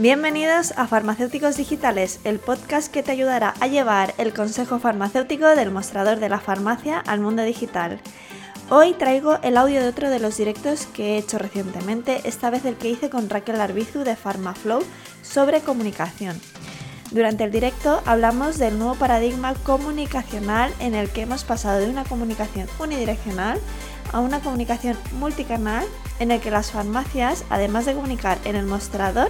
Bienvenidos a Farmacéuticos Digitales, el podcast que te ayudará a llevar el consejo farmacéutico del mostrador de la farmacia al mundo digital. Hoy traigo el audio de otro de los directos que he hecho recientemente, esta vez el que hice con Raquel Arbizu de PharmaFlow sobre comunicación. Durante el directo hablamos del nuevo paradigma comunicacional en el que hemos pasado de una comunicación unidireccional a una comunicación multicanal en el que las farmacias, además de comunicar en el mostrador,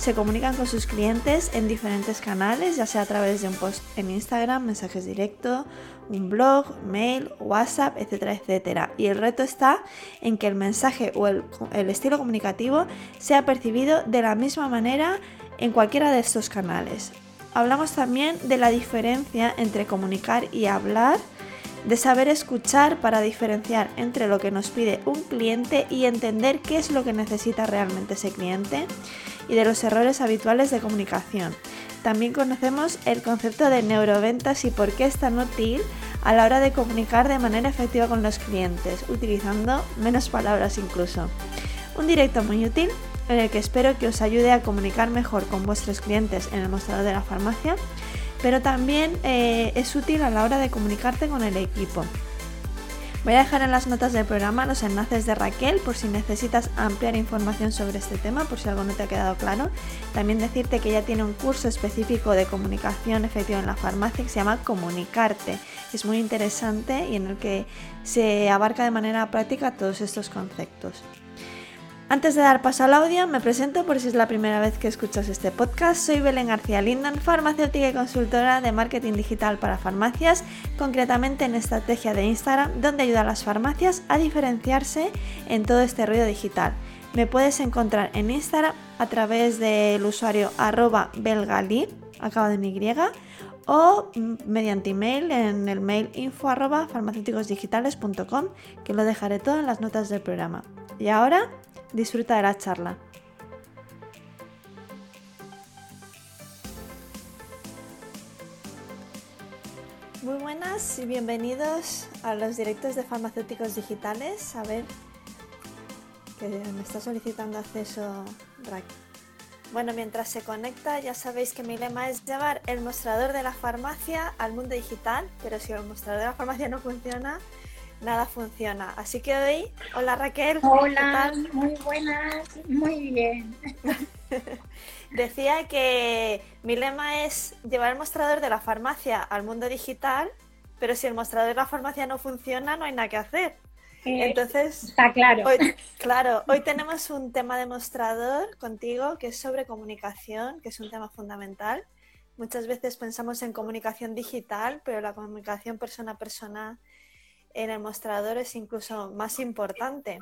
se comunican con sus clientes en diferentes canales, ya sea a través de un post en Instagram, mensajes directos, un blog, mail, WhatsApp, etcétera, etcétera. Y el reto está en que el mensaje o el, el estilo comunicativo sea percibido de la misma manera en cualquiera de estos canales. Hablamos también de la diferencia entre comunicar y hablar, de saber escuchar para diferenciar entre lo que nos pide un cliente y entender qué es lo que necesita realmente ese cliente y de los errores habituales de comunicación. También conocemos el concepto de neuroventas y por qué es tan útil a la hora de comunicar de manera efectiva con los clientes, utilizando menos palabras incluso. Un directo muy útil en el que espero que os ayude a comunicar mejor con vuestros clientes en el mostrador de la farmacia, pero también eh, es útil a la hora de comunicarte con el equipo. Voy a dejar en las notas del programa los enlaces de Raquel por si necesitas ampliar información sobre este tema, por si algo no te ha quedado claro. También decirte que ella tiene un curso específico de comunicación efectiva en la farmacia que se llama Comunicarte. Es muy interesante y en el que se abarca de manera práctica todos estos conceptos. Antes de dar paso al audio, me presento por si es la primera vez que escuchas este podcast. Soy Belén García Lindan, farmacéutica y consultora de marketing digital para farmacias, concretamente en estrategia de Instagram, donde ayuda a las farmacias a diferenciarse en todo este ruido digital. Me puedes encontrar en Instagram a través del usuario arroba belgali, acabado en Y, o mediante email en el mail info arroba farmacéuticosdigitales.com, que lo dejaré todo en las notas del programa. Y ahora Disfruta de la charla. Muy buenas y bienvenidos a los directos de farmacéuticos digitales. A ver, que me está solicitando acceso. Bueno, mientras se conecta, ya sabéis que mi lema es llevar el mostrador de la farmacia al mundo digital, pero si el mostrador de la farmacia no funciona, nada funciona. Así que hoy, hola Raquel. Hola, muy buenas, muy bien. Decía que mi lema es llevar el mostrador de la farmacia al mundo digital, pero si el mostrador de la farmacia no funciona, no hay nada que hacer. Eh, Entonces, está claro. Hoy, claro, hoy tenemos un tema de mostrador contigo que es sobre comunicación, que es un tema fundamental. Muchas veces pensamos en comunicación digital, pero la comunicación persona a persona en el mostrador es incluso más importante.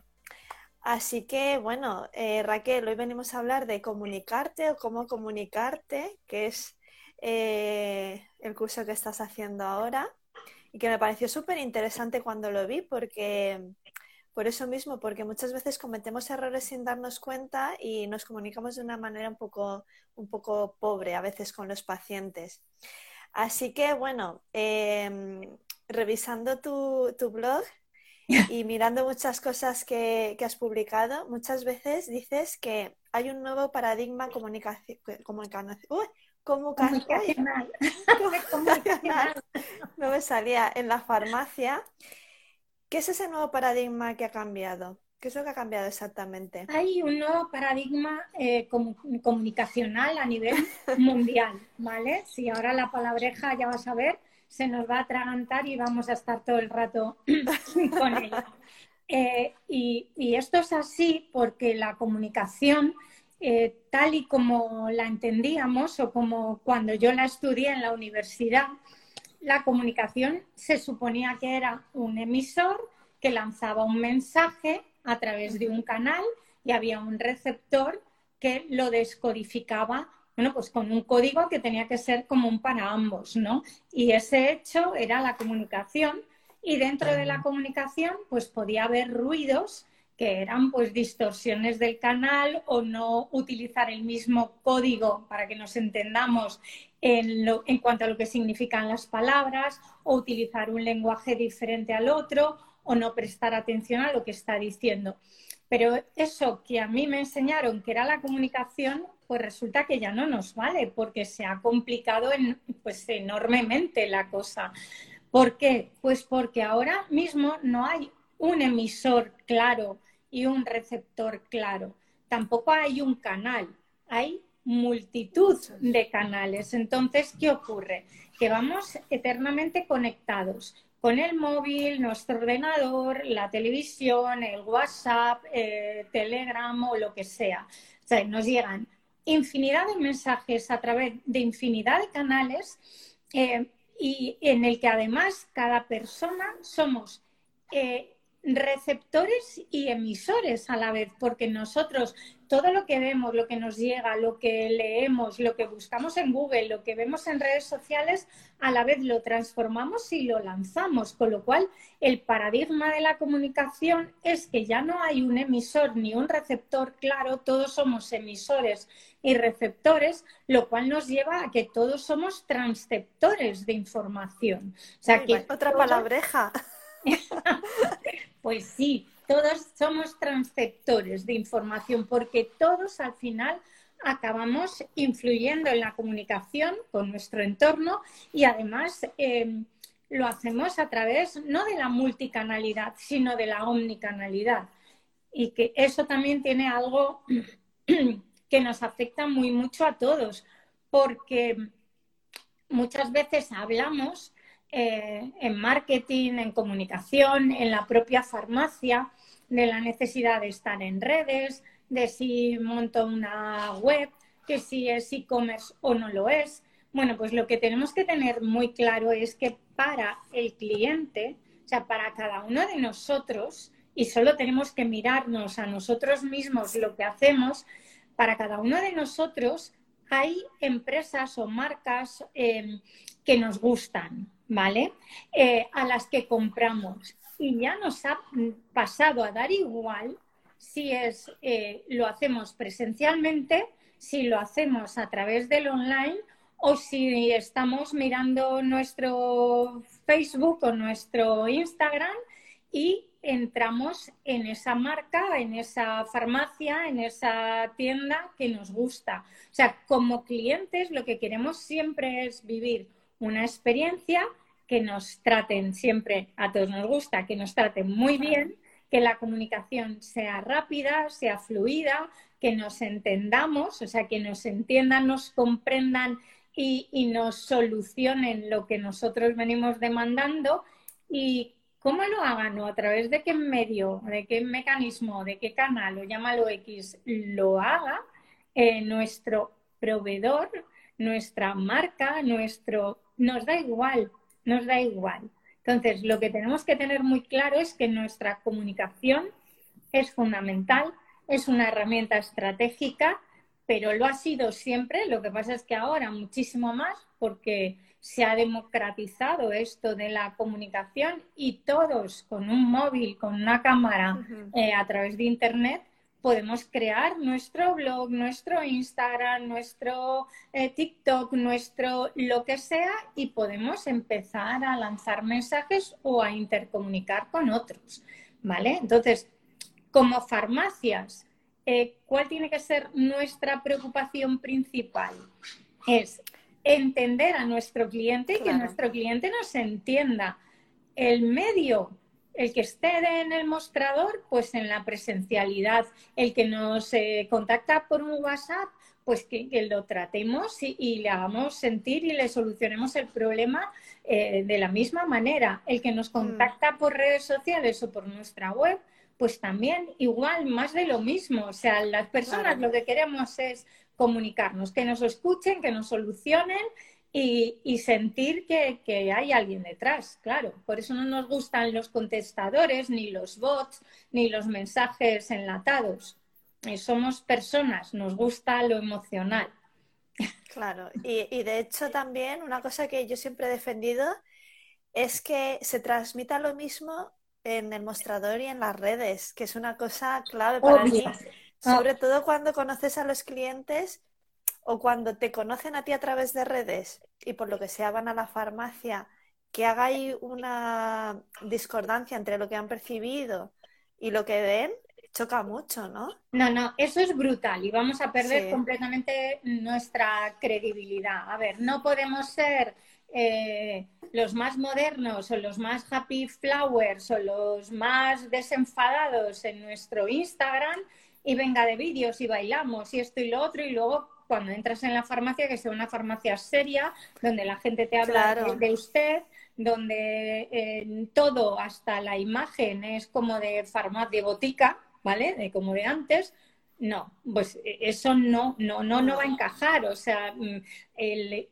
Así que, bueno, eh, Raquel, hoy venimos a hablar de comunicarte o cómo comunicarte, que es eh, el curso que estás haciendo ahora y que me pareció súper interesante cuando lo vi porque, por eso mismo, porque muchas veces cometemos errores sin darnos cuenta y nos comunicamos de una manera un poco, un poco pobre a veces con los pacientes. Así que, bueno, em, revisando tu, blog y mirando muchas cosas que, has publicado, muchas veces dices que hay un nuevo paradigma comunicación, comunicacional. no me salía en la farmacia. ¿Qué es ese nuevo paradigma que ha cambiado? ¿Qué es lo que ha cambiado exactamente? Hay un nuevo paradigma eh, comunicacional a nivel mundial, ¿vale? Si ahora la palabreja ya vas a ver, se nos va a atragantar y vamos a estar todo el rato con ella. Eh, y, esto es así porque la comunicación eh, tal y como la entendíamos o como cuando yo la estudié en la universidad, la comunicación se suponía que era un emisor que lanzaba un mensaje a través de un canal y había un receptor que lo descodificaba, bueno, pues con un código que tenía que ser común para ambos, ¿no? Y ese hecho era la comunicación y dentro de la comunicación pues podía haber ruidos que eran pues distorsiones del canal o no utilizar el mismo código para que nos entendamos en, en, cuanto a lo que significan las palabras o utilizar un lenguaje diferente al otro o no prestar atención a lo que está diciendo. Pero eso que a mí me enseñaron que era la comunicación, pues resulta que ya no nos vale porque se ha complicado pues enormemente la cosa. ¿Por qué? Pues porque ahora mismo no hay un emisor claro y un receptor claro. Tampoco hay un canal, hay multitud de canales. Entonces, ¿qué ocurre? Que vamos eternamente conectados con el móvil, nuestro ordenador, la televisión, el WhatsApp, eh, Telegram o lo que sea. O sea, nos llegan infinidad de mensajes a través de infinidad de canales eh, y en el que además cada persona somos eh, receptores y emisores a la vez, porque nosotros todo lo que vemos, lo que nos llega, lo que leemos, lo que buscamos en Google, lo que vemos en redes sociales, a la vez lo transformamos y lo lanzamos, con lo cual el paradigma de la comunicación es que ya no hay un emisor ni un receptor claro, todos somos emisores y receptores, lo cual nos lleva a que todos somos transceptores de información. O sea, que otra palabreja. pues sí, todos somos transceptores de información porque todos al final acabamos influyendo en la comunicación con nuestro entorno y además em, lo hacemos a través no de la multicanalidad, sino de la omnicanalidad. Y que eso también tiene algo que nos afecta muy mucho a todos, porque muchas veces hablamos eh, en marketing, en comunicación, en la propia farmacia, de la necesidad de estar en redes, de si monto una web, que si es e-commerce o no lo es. Bueno, pues lo que tenemos que tener muy claro es que para el cliente, o sea, para cada uno de nosotros, y solo tenemos que mirarnos a nosotros mismos lo que hacemos, para cada uno de nosotros hay empresas o marcas eh, que nos gustan, ¿vale? Eh, a las que compramos. Y ya nos ha pasado a dar igual si es, eh, lo hacemos presencialmente, si lo hacemos a través del online o si estamos mirando nuestro Facebook o nuestro Instagram y entramos en esa marca, en esa farmacia, en esa tienda que nos gusta. O sea, como clientes lo que queremos siempre es vivir una experiencia que nos traten siempre, a todos nos gusta, que nos traten muy bien, que la comunicación sea rápida, sea fluida, que nos entendamos, o sea, que nos entiendan, nos comprendan y, y nos solucionen lo que nosotros venimos demandando. Y cómo lo hagan o a través de qué medio, de qué mecanismo, de qué canal o llámalo X lo haga, eh, nuestro proveedor, nuestra marca, nuestro nos da igual, nos da igual. Entonces, lo que tenemos que tener muy claro es que nuestra comunicación es fundamental, es una herramienta estratégica, pero lo ha sido siempre. Lo que pasa es que ahora muchísimo más porque se ha democratizado esto de la comunicación y todos con un móvil, con una cámara eh, a través de Internet, podemos crear nuestro blog, nuestro Instagram, nuestro eh, TikTok, nuestro lo que sea y podemos empezar a lanzar mensajes o a intercomunicar con otros, ¿vale? Entonces, como farmacias, eh, ¿cuál tiene que ser nuestra preocupación principal? Es entender a nuestro cliente y que nuestro cliente nos entienda. El medio el que esté en el mostrador, pues en la presencialidad. El que nos eh, contacta por un WhatsApp, pues que, lo tratemos y, le hagamos sentir y le solucionemos el problema eh, de la misma manera. El que nos mm. contacta por redes sociales o por nuestra web, pues también igual más de lo mismo. O sea, las personas lo que queremos es comunicarnos, que nos escuchen, que nos solucionen y, sentir que, que, hay alguien detrás, claro. Por eso no nos gustan los contestadores, ni los bots, ni los mensajes enlatados. Eh, somos personas, nos gusta lo emocional. Claro, y, y, de hecho también una cosa que yo siempre he defendido es que se transmita lo mismo en el mostrador y en las redes, que es una cosa clave para mí. Sobre todo cuando conoces a los clientes o cuando te conocen a ti a través de redes y por lo que sea van a la farmacia, que haga ahí una discordancia entre lo que han percibido y lo que ven, choca mucho, ¿no? No, no, eso es brutal y vamos a perder completamente nuestra credibilidad. A ver, no podemos ser eh, los más modernos o los más happy flowers o los más desenfadados en nuestro Instagram y venga de vídeos y bailamos y esto y lo otro y luego cuando entras en la farmacia que sea una farmacia seria donde la gente te habla de, usted donde eh, todo hasta la imagen es como de farmacia de botica vale de como de antes. No pues eh, eso no no no no va a encajar. O sea mm, el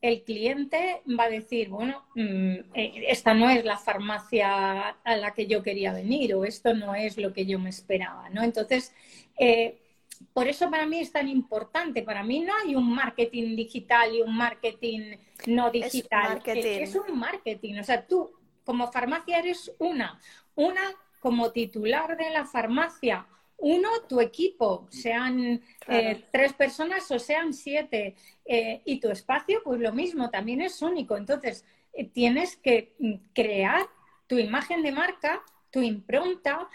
el cliente va a decir, bueno, mm, eh, esta no es la farmacia a la que yo quería venir o esto no es lo que yo me esperaba, ¿no? Entonces, eh, por eso para mí es tan importante. Para mí no hay un marketing digital y un marketing no digital. Es, es un marketing. O sea, tú como farmacia eres una. Una como titular de la farmacia uno, tu equipo, sean eh, tres personas o sean siete, eh, y tu espacio, pues lo mismo, también es único. Entonces, eh, tienes que mm, crear tu imagen de marca, tu impronta,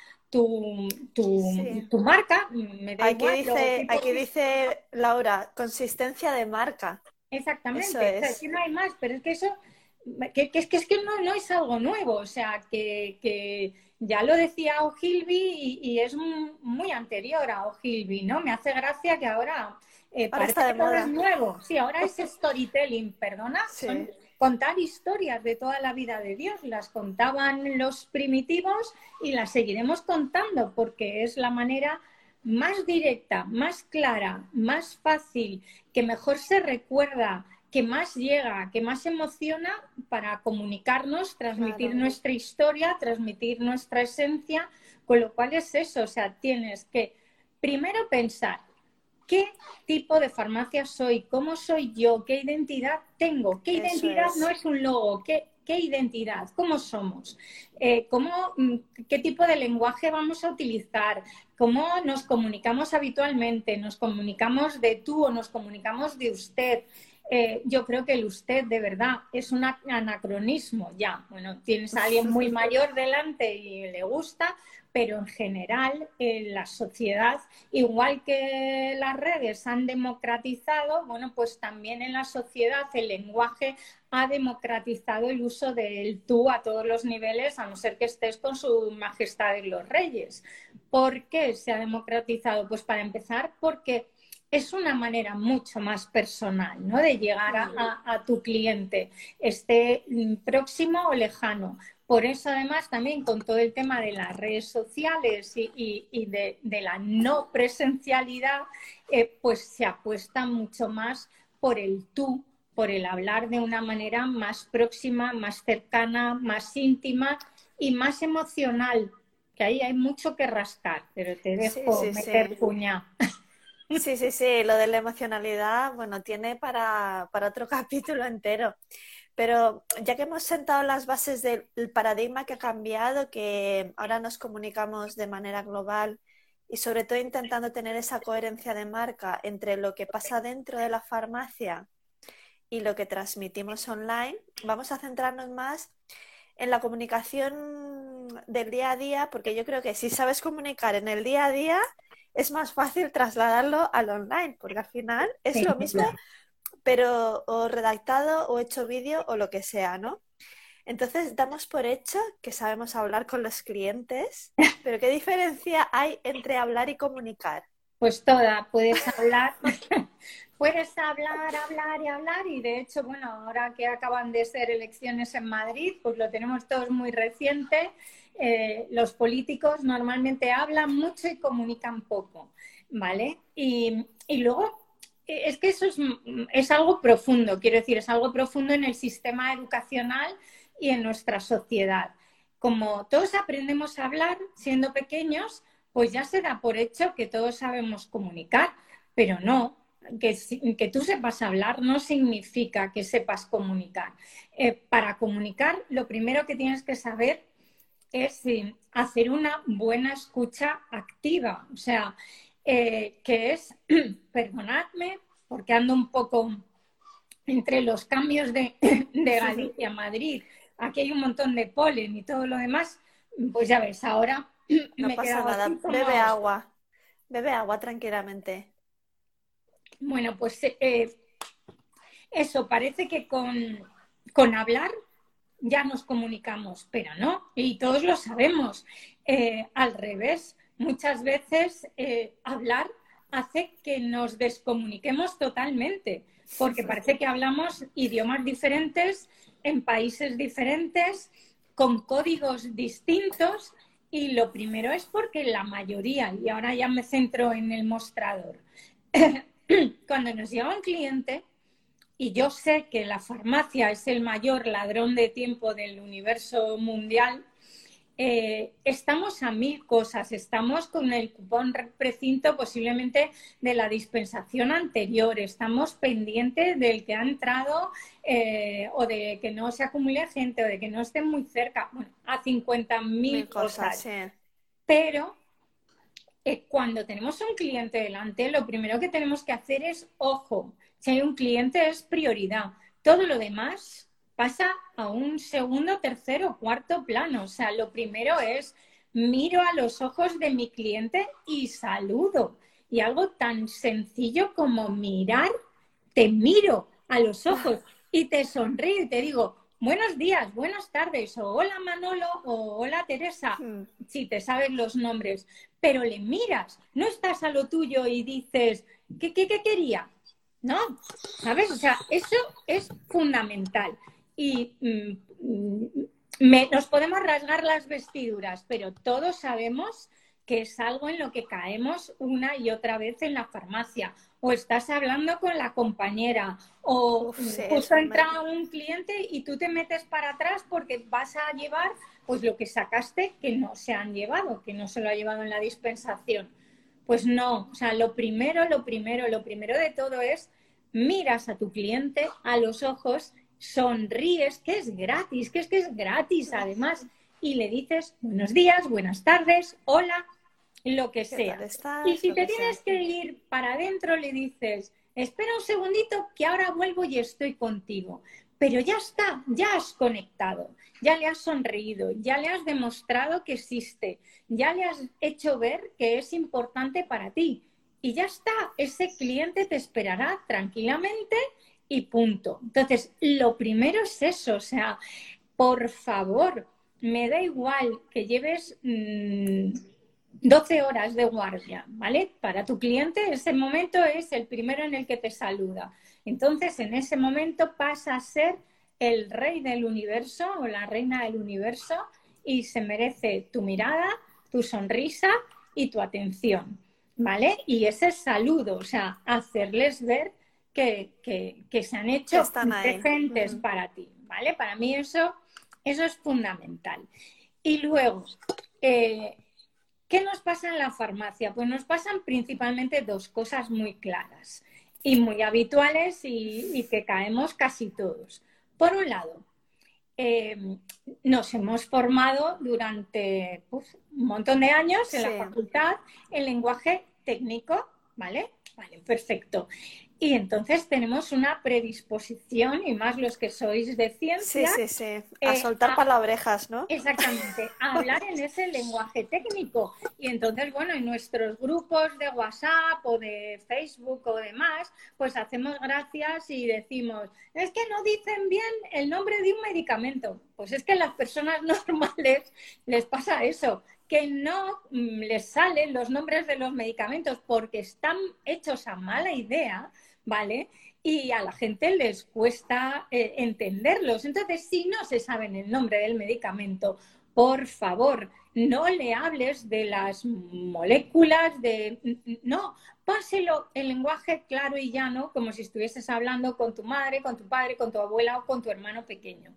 tu, tu, marca. Me da aquí, dice, aquí dice Laura, consistencia de marca. Exactamente, es. no hay más, pero es que eso, que, es, que, es que no, no es algo nuevo, o sea, que, que ya lo decía O'Hilby y, es muy anterior a O'Hilby, ¿no? Me hace gracia que ahora, eh, parece que todo es nuevo. Sí, ahora es storytelling, perdona. Contar historias de toda la vida de Dios. Las contaban los primitivos y las seguiremos contando porque es la manera más directa, más clara, más fácil, que mejor se recuerda, que más llega, que más emociona para comunicarnos, transmitir nuestra historia, transmitir nuestra esencia, con lo cual es eso, o sea, tienes que primero pensar qué tipo de farmacia soy, cómo soy yo, qué identidad tengo, qué identidad no es un logo, qué, qué identidad, cómo somos, eh, cómo, mm, qué tipo de lenguaje vamos a utilizar, cómo nos comunicamos habitualmente, nos comunicamos de tú o nos comunicamos de usted. Eh, yo creo que el usted de verdad es un anacronismo ya. Bueno, tienes a alguien muy mayor delante y le gusta, pero en general en la sociedad, igual que las redes han democratizado, bueno, pues también en la sociedad el lenguaje ha democratizado el uso del tú a todos los niveles, a no ser que estés con su majestad y los reyes. ¿Por qué se ha democratizado? Pues para empezar, porque es una manera mucho más personal, ¿no? De llegar a, tu cliente, esté próximo o lejano. Por eso, además, también con todo el tema de las redes sociales y, de, la no presencialidad, eh, pues se apuesta mucho más por el tú, por el hablar de una manera más próxima, más cercana, más íntima y más emocional. Que ahí hay mucho que rascar, pero te dejo meter puña. Sí, sí, sí, lo de la emocionalidad, bueno, tiene para, otro capítulo entero. Pero ya que hemos sentado las bases del paradigma que ha cambiado, que ahora nos comunicamos de manera global y sobre todo intentando tener esa coherencia de marca entre lo que pasa dentro de la farmacia y lo que transmitimos online, vamos a centrarnos más en la comunicación del día a día, porque yo creo que si sabes comunicar en el día a día, es más fácil trasladarlo al online, porque al final es lo mismo, pero o redactado o hecho vídeo o lo que sea, ¿no? Entonces damos por hecho que sabemos hablar con los clientes, pero ¿qué diferencia hay entre hablar y comunicar? Pues toda, puedes hablar, puedes hablar, hablar y hablar y de hecho, bueno, ahora que acaban de ser elecciones en Madrid, pues lo tenemos todos muy reciente. Eh, los políticos normalmente hablan mucho y comunican poco, ¿vale? Y, luego eh, es que eso es, es, algo profundo, quiero decir, es algo profundo en el sistema educacional y en nuestra sociedad. Como todos aprendemos a hablar siendo pequeños, pues ya se da por hecho que todos sabemos comunicar, pero no, que, que, tú sepas hablar no significa que sepas comunicar. Eh, para comunicar, lo primero que tienes que saber es hacer una buena escucha activa. O sea, eh, que es, perdonadme, porque ando un poco entre los cambios de, de Galicia a Madrid. Aquí hay un montón de polen y todo lo demás. Pues ya ves, ahora no pasa nada. Bebe agua. Bebe agua tranquilamente. Bueno, pues eh, eso, parece que con, hablar ya nos comunicamos, pero no, y todos lo sabemos. Eh, al revés, muchas veces eh, hablar hace que nos descomuniquemos totalmente, porque parece que hablamos idiomas diferentes en países diferentes, con códigos distintos, y lo primero es porque la mayoría, y ahora ya me centro en el mostrador, cuando nos llega un cliente, y yo sé que la farmacia es el mayor ladrón de tiempo del universo mundial, eh, estamos a mil cosas. Estamos con el cupón precinto posiblemente de la dispensación anterior. Estamos pendientes del que ha entrado eh, o de que no se acumule gente o de que no esté muy cerca. Bueno, a 50 mil cosas. Pero eh, cuando tenemos un cliente delante, lo primero que tenemos que hacer es, ojo, si hay un cliente es prioridad. Todo lo demás pasa a un segundo, tercero, cuarto plano. O sea, lo primero es, miro a los ojos de mi cliente y saludo. Y algo tan sencillo como mirar, te miro a los ojos y te sonrío y te digo, buenos días, buenas tardes, o hola Manolo, o hola Teresa, hmm. si te sabes los nombres, pero le miras, no estás a lo tuyo y dices, ¿qué, qué, qué quería? No, ¿sabes? O sea, eso es fundamental. Y mm, nos podemos rasgar las vestiduras, pero todos sabemos que es algo en lo que caemos una y otra vez en la farmacia. O estás hablando con la compañera, o justo entra un cliente y tú te metes para atrás porque vas a llevar pues lo que sacaste que no se han llevado, que no se lo ha llevado en la dispensación. Pues no, o sea, lo primero, lo primero, lo primero de todo es miras a tu cliente a los ojos, sonríes, que es gratis, que es que es gratis además, y le dices buenos días, buenas tardes, hola, lo que sea. y si te tienes que ir para adentro, le dices, espera un segundito que ahora vuelvo y estoy contigo. Pero ya está, ya has conectado, ya le has sonreído, ya le has demostrado que existe, ya le has hecho ver que es importante para ti. Y ya está, ese cliente te esperará tranquilamente y punto. Entonces, lo primero es eso, o sea, por favor, me da igual que lleves... Mm, 12 horas de guardia, ¿vale? Para tu cliente ese momento es el primero en el que te saluda. Entonces, en ese momento pasa a ser el rey del universo o la reina del universo y se merece tu mirada, tu sonrisa y tu atención, ¿vale? Y ese saludo, o sea, hacerles ver que, se han hecho presentes para ti, ¿vale? Para mí eso, eso es fundamental. Y luego, eh, ¿Qué nos pasa en la farmacia? Pues nos pasan principalmente dos cosas muy claras y muy habituales y, que caemos casi todos. Por un lado, eh, nos hemos formado durante pues, un montón de años en la facultad en lenguaje técnico, ¿vale? Vale, perfecto. Y entonces tenemos una predisposición, y más los que sois de ciencia. Sí, sí, sí. A eh, soltar palabrejas, ¿no? Exactamente, a hablar en ese lenguaje técnico. Y entonces, bueno, en nuestros grupos de WhatsApp o de Facebook o demás, pues hacemos gracias y decimos, es que no dicen bien el nombre de un medicamento. Pues es que a las personas normales les pasa eso que no mm, les salen los nombres de los medicamentos porque están hechos a mala idea ¿vale? Y a la gente les cuesta eh, entenderlos. Entonces, si no se saben el nombre del medicamento, por favor, no le hables de las moléculas, de... No, páselo en lenguaje claro y llano, como si estuvieses hablando con tu madre, con tu padre, con tu abuela o con tu hermano pequeño.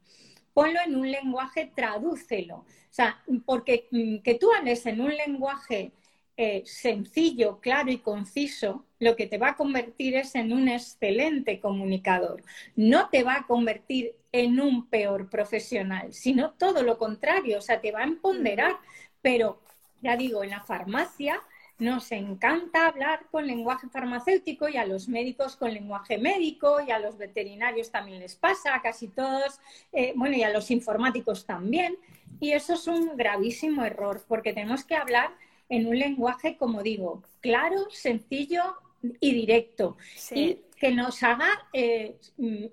Ponlo en un lenguaje, tradúcelo. O sea, porque mm, que tú hables en un lenguaje eh, sencillo, claro y conciso, lo que te va a convertir es en un excelente comunicador. No te va a convertir en un peor profesional, sino todo lo contrario, o sea, te va a empoderar. Pero, ya digo, en la farmacia nos encanta hablar con lenguaje farmacéutico y a los médicos con lenguaje médico y a los veterinarios también les pasa, a casi todos, eh, bueno, y a los informáticos también. Y eso es un gravísimo error porque tenemos que hablar en un lenguaje, como digo, claro, sencillo y directo. Y que nos haga, eh, mm,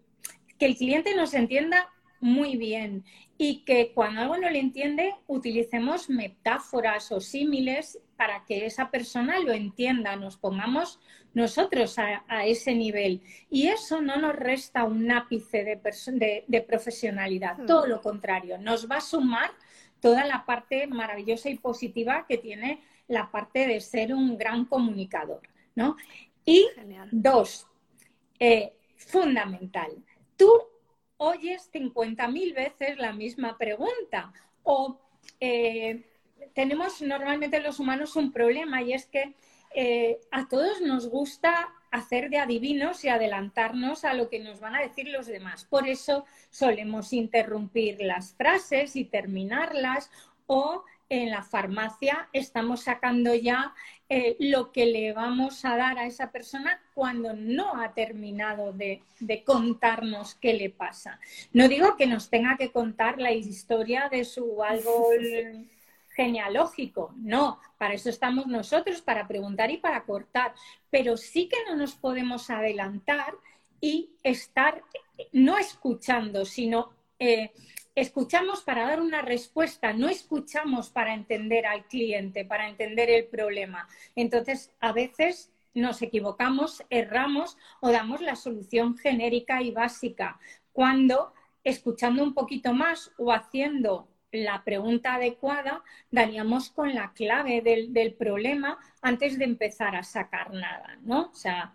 que el cliente nos entienda muy bien y que cuando algo no le entiende utilicemos metáforas o símiles para que esa persona lo entienda, nos pongamos nosotros a, ese nivel. Y eso no nos resta un ápice de, de, profesionalidad, hmm. todo lo contrario, nos va a sumar toda la parte maravillosa y positiva que tiene la parte de ser un gran comunicador. ¿no? Y dos, eh, fundamental, tú oyes 50.000 veces la misma pregunta o eh, tenemos normalmente los humanos un problema y es que eh, a todos nos gusta hacer de adivinos y adelantarnos a lo que nos van a decir los demás. Por eso solemos interrumpir las frases y terminarlas o en la farmacia estamos sacando ya eh, lo que le vamos a dar a esa persona cuando no ha terminado de, contarnos qué le pasa. No digo que nos tenga que contar la historia de su algo genealógico, no, para eso estamos nosotros, para preguntar y para cortar, pero sí que no nos podemos adelantar y estar no escuchando, sino eh, escuchamos para dar una respuesta, no escuchamos para entender al cliente, para entender el problema. Entonces, a veces nos equivocamos, erramos o damos la solución genérica y básica, cuando escuchando un poquito más o haciendo la pregunta adecuada, daríamos con la clave del, problema antes de empezar a sacar nada, ¿no? O sea,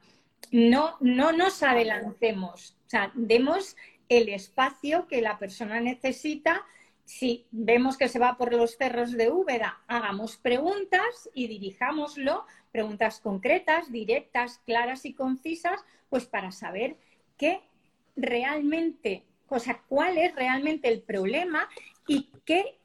no, no nos adelantemos, o sea, demos el espacio que la persona necesita. Si vemos que se va por los cerros de Úbeda, hagamos preguntas y dirijámoslo, preguntas concretas, directas, claras y concisas, pues para saber qué realmente, o sea, cuál es realmente el problema y qué,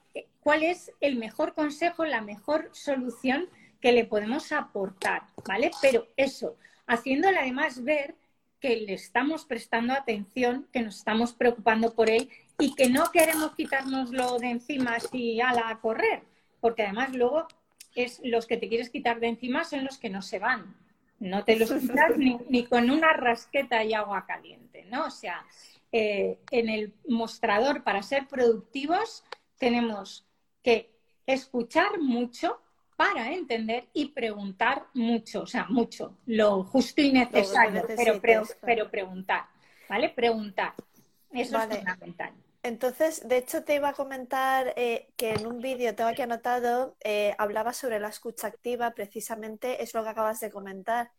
cuál es el mejor consejo, la mejor solución que le podemos aportar, ¿vale? Pero eso, haciéndole además ver que le estamos prestando atención, que nos estamos preocupando por él y que no queremos quitárnoslo de encima ala a correr, porque además luego es los que te quieres quitar de encima son los que no se van. No te los quitas ni, con una rasqueta y agua caliente, ¿no? O sea, eh, en el mostrador para ser productivos tenemos que escuchar mucho, para entender y preguntar mucho, o sea, mucho, lo justo y necesario, pero, pero, preguntar, ¿vale? Preguntar. Eso es fundamental. Entonces, de hecho, te iba a comentar eh, que en un vídeo tengo aquí anotado, eh, hablaba sobre la escucha activa, precisamente es lo que acabas de comentar.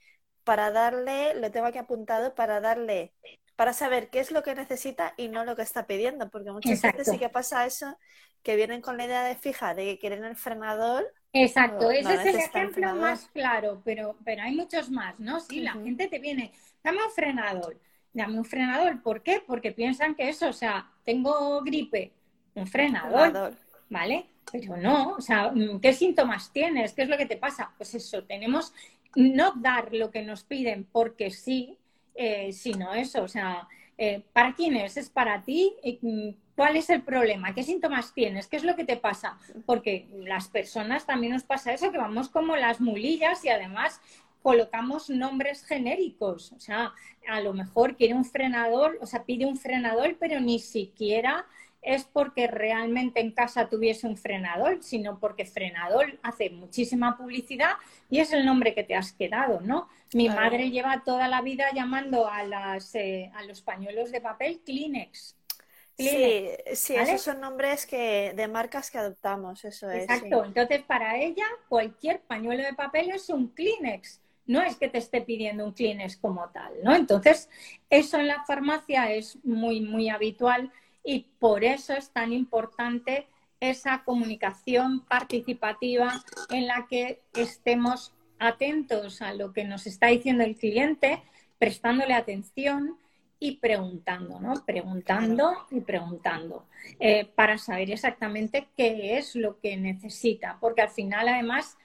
Para darle, lo tengo aquí apuntado, para darle, para saber qué es lo que necesita y no lo que está pidiendo, porque muchas veces sí que pasa eso, que vienen con la idea de fija de que quieren el frenador Exacto, ese es el ejemplo más claro, pero, pero hay muchos más, ¿no? Sí, la gente te viene, dame un frenador, dame un frenador, ¿por qué? Porque piensan que eso, o sea, tengo gripe, un frenador, ¿vale? Pero no, o sea, ¿qué síntomas tienes? ¿Qué es lo que te pasa? Pues eso, tenemos no dar lo que nos piden porque sí, eh, sino eso, o sea, eh, ¿para quién es? ¿Es para ti? ¿Cuál es el problema? ¿Qué síntomas tienes? ¿Qué es lo que te pasa? Porque las personas también nos pasa eso, que vamos como las mulillas y además colocamos nombres genéricos. O sea, a lo mejor quiere un frenador, o sea, pide un frenador, pero ni siquiera es porque realmente en casa tuviese un frenador, sino porque frenador hace muchísima publicidad y es el nombre que te has quedado, ¿no? Mi madre lleva toda la vida llamando a, las, eh, a los pañuelos de papel Kleenex. Sí, sí, esos son nombres que, de marcas que adoptamos, eso es. Exacto, entonces para ella cualquier pañuelo de papel es un Kleenex no es que te esté pidiendo un Kleenex como tal, ¿no? Entonces, eso en la farmacia es muy, muy habitual y por eso es tan importante esa comunicación participativa en la que estemos atentos a lo que nos está diciendo el cliente, prestándole atención y preguntando, ¿no? Preguntando y preguntando eh, para saber exactamente qué es lo que necesita, porque al final, además,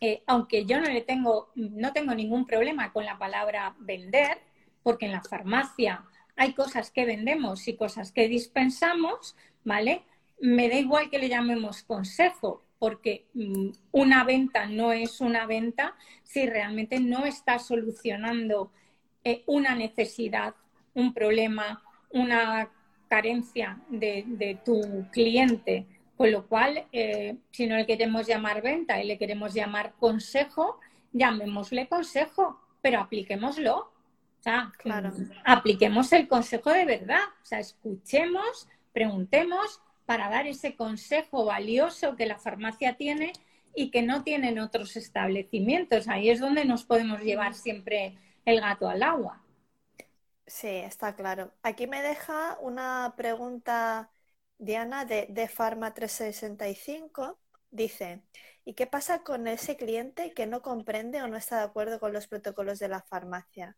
eh, aunque yo no le tengo, no tengo ningún problema con la palabra vender, porque en la farmacia hay cosas que vendemos y cosas que dispensamos, ¿vale? Me da igual que le llamemos consejo, porque mm, una venta no es una venta si realmente no está solucionando eh, una necesidad, un problema, una carencia de tu cliente. Con lo cual, eh, si no le queremos llamar venta y le queremos llamar consejo, llamémosle consejo, pero apliquémoslo. O sea, apliquemos el consejo de verdad. O sea, escuchemos, preguntemos para dar ese consejo valioso que la farmacia tiene y que no tienen otros establecimientos. Ahí es donde nos podemos llevar siempre el gato al agua. Sí, está claro. Aquí me deja una pregunta Diana de, de Pharma 365 dice, ¿y qué pasa con ese cliente que no comprende o no está de acuerdo con los protocolos de la farmacia?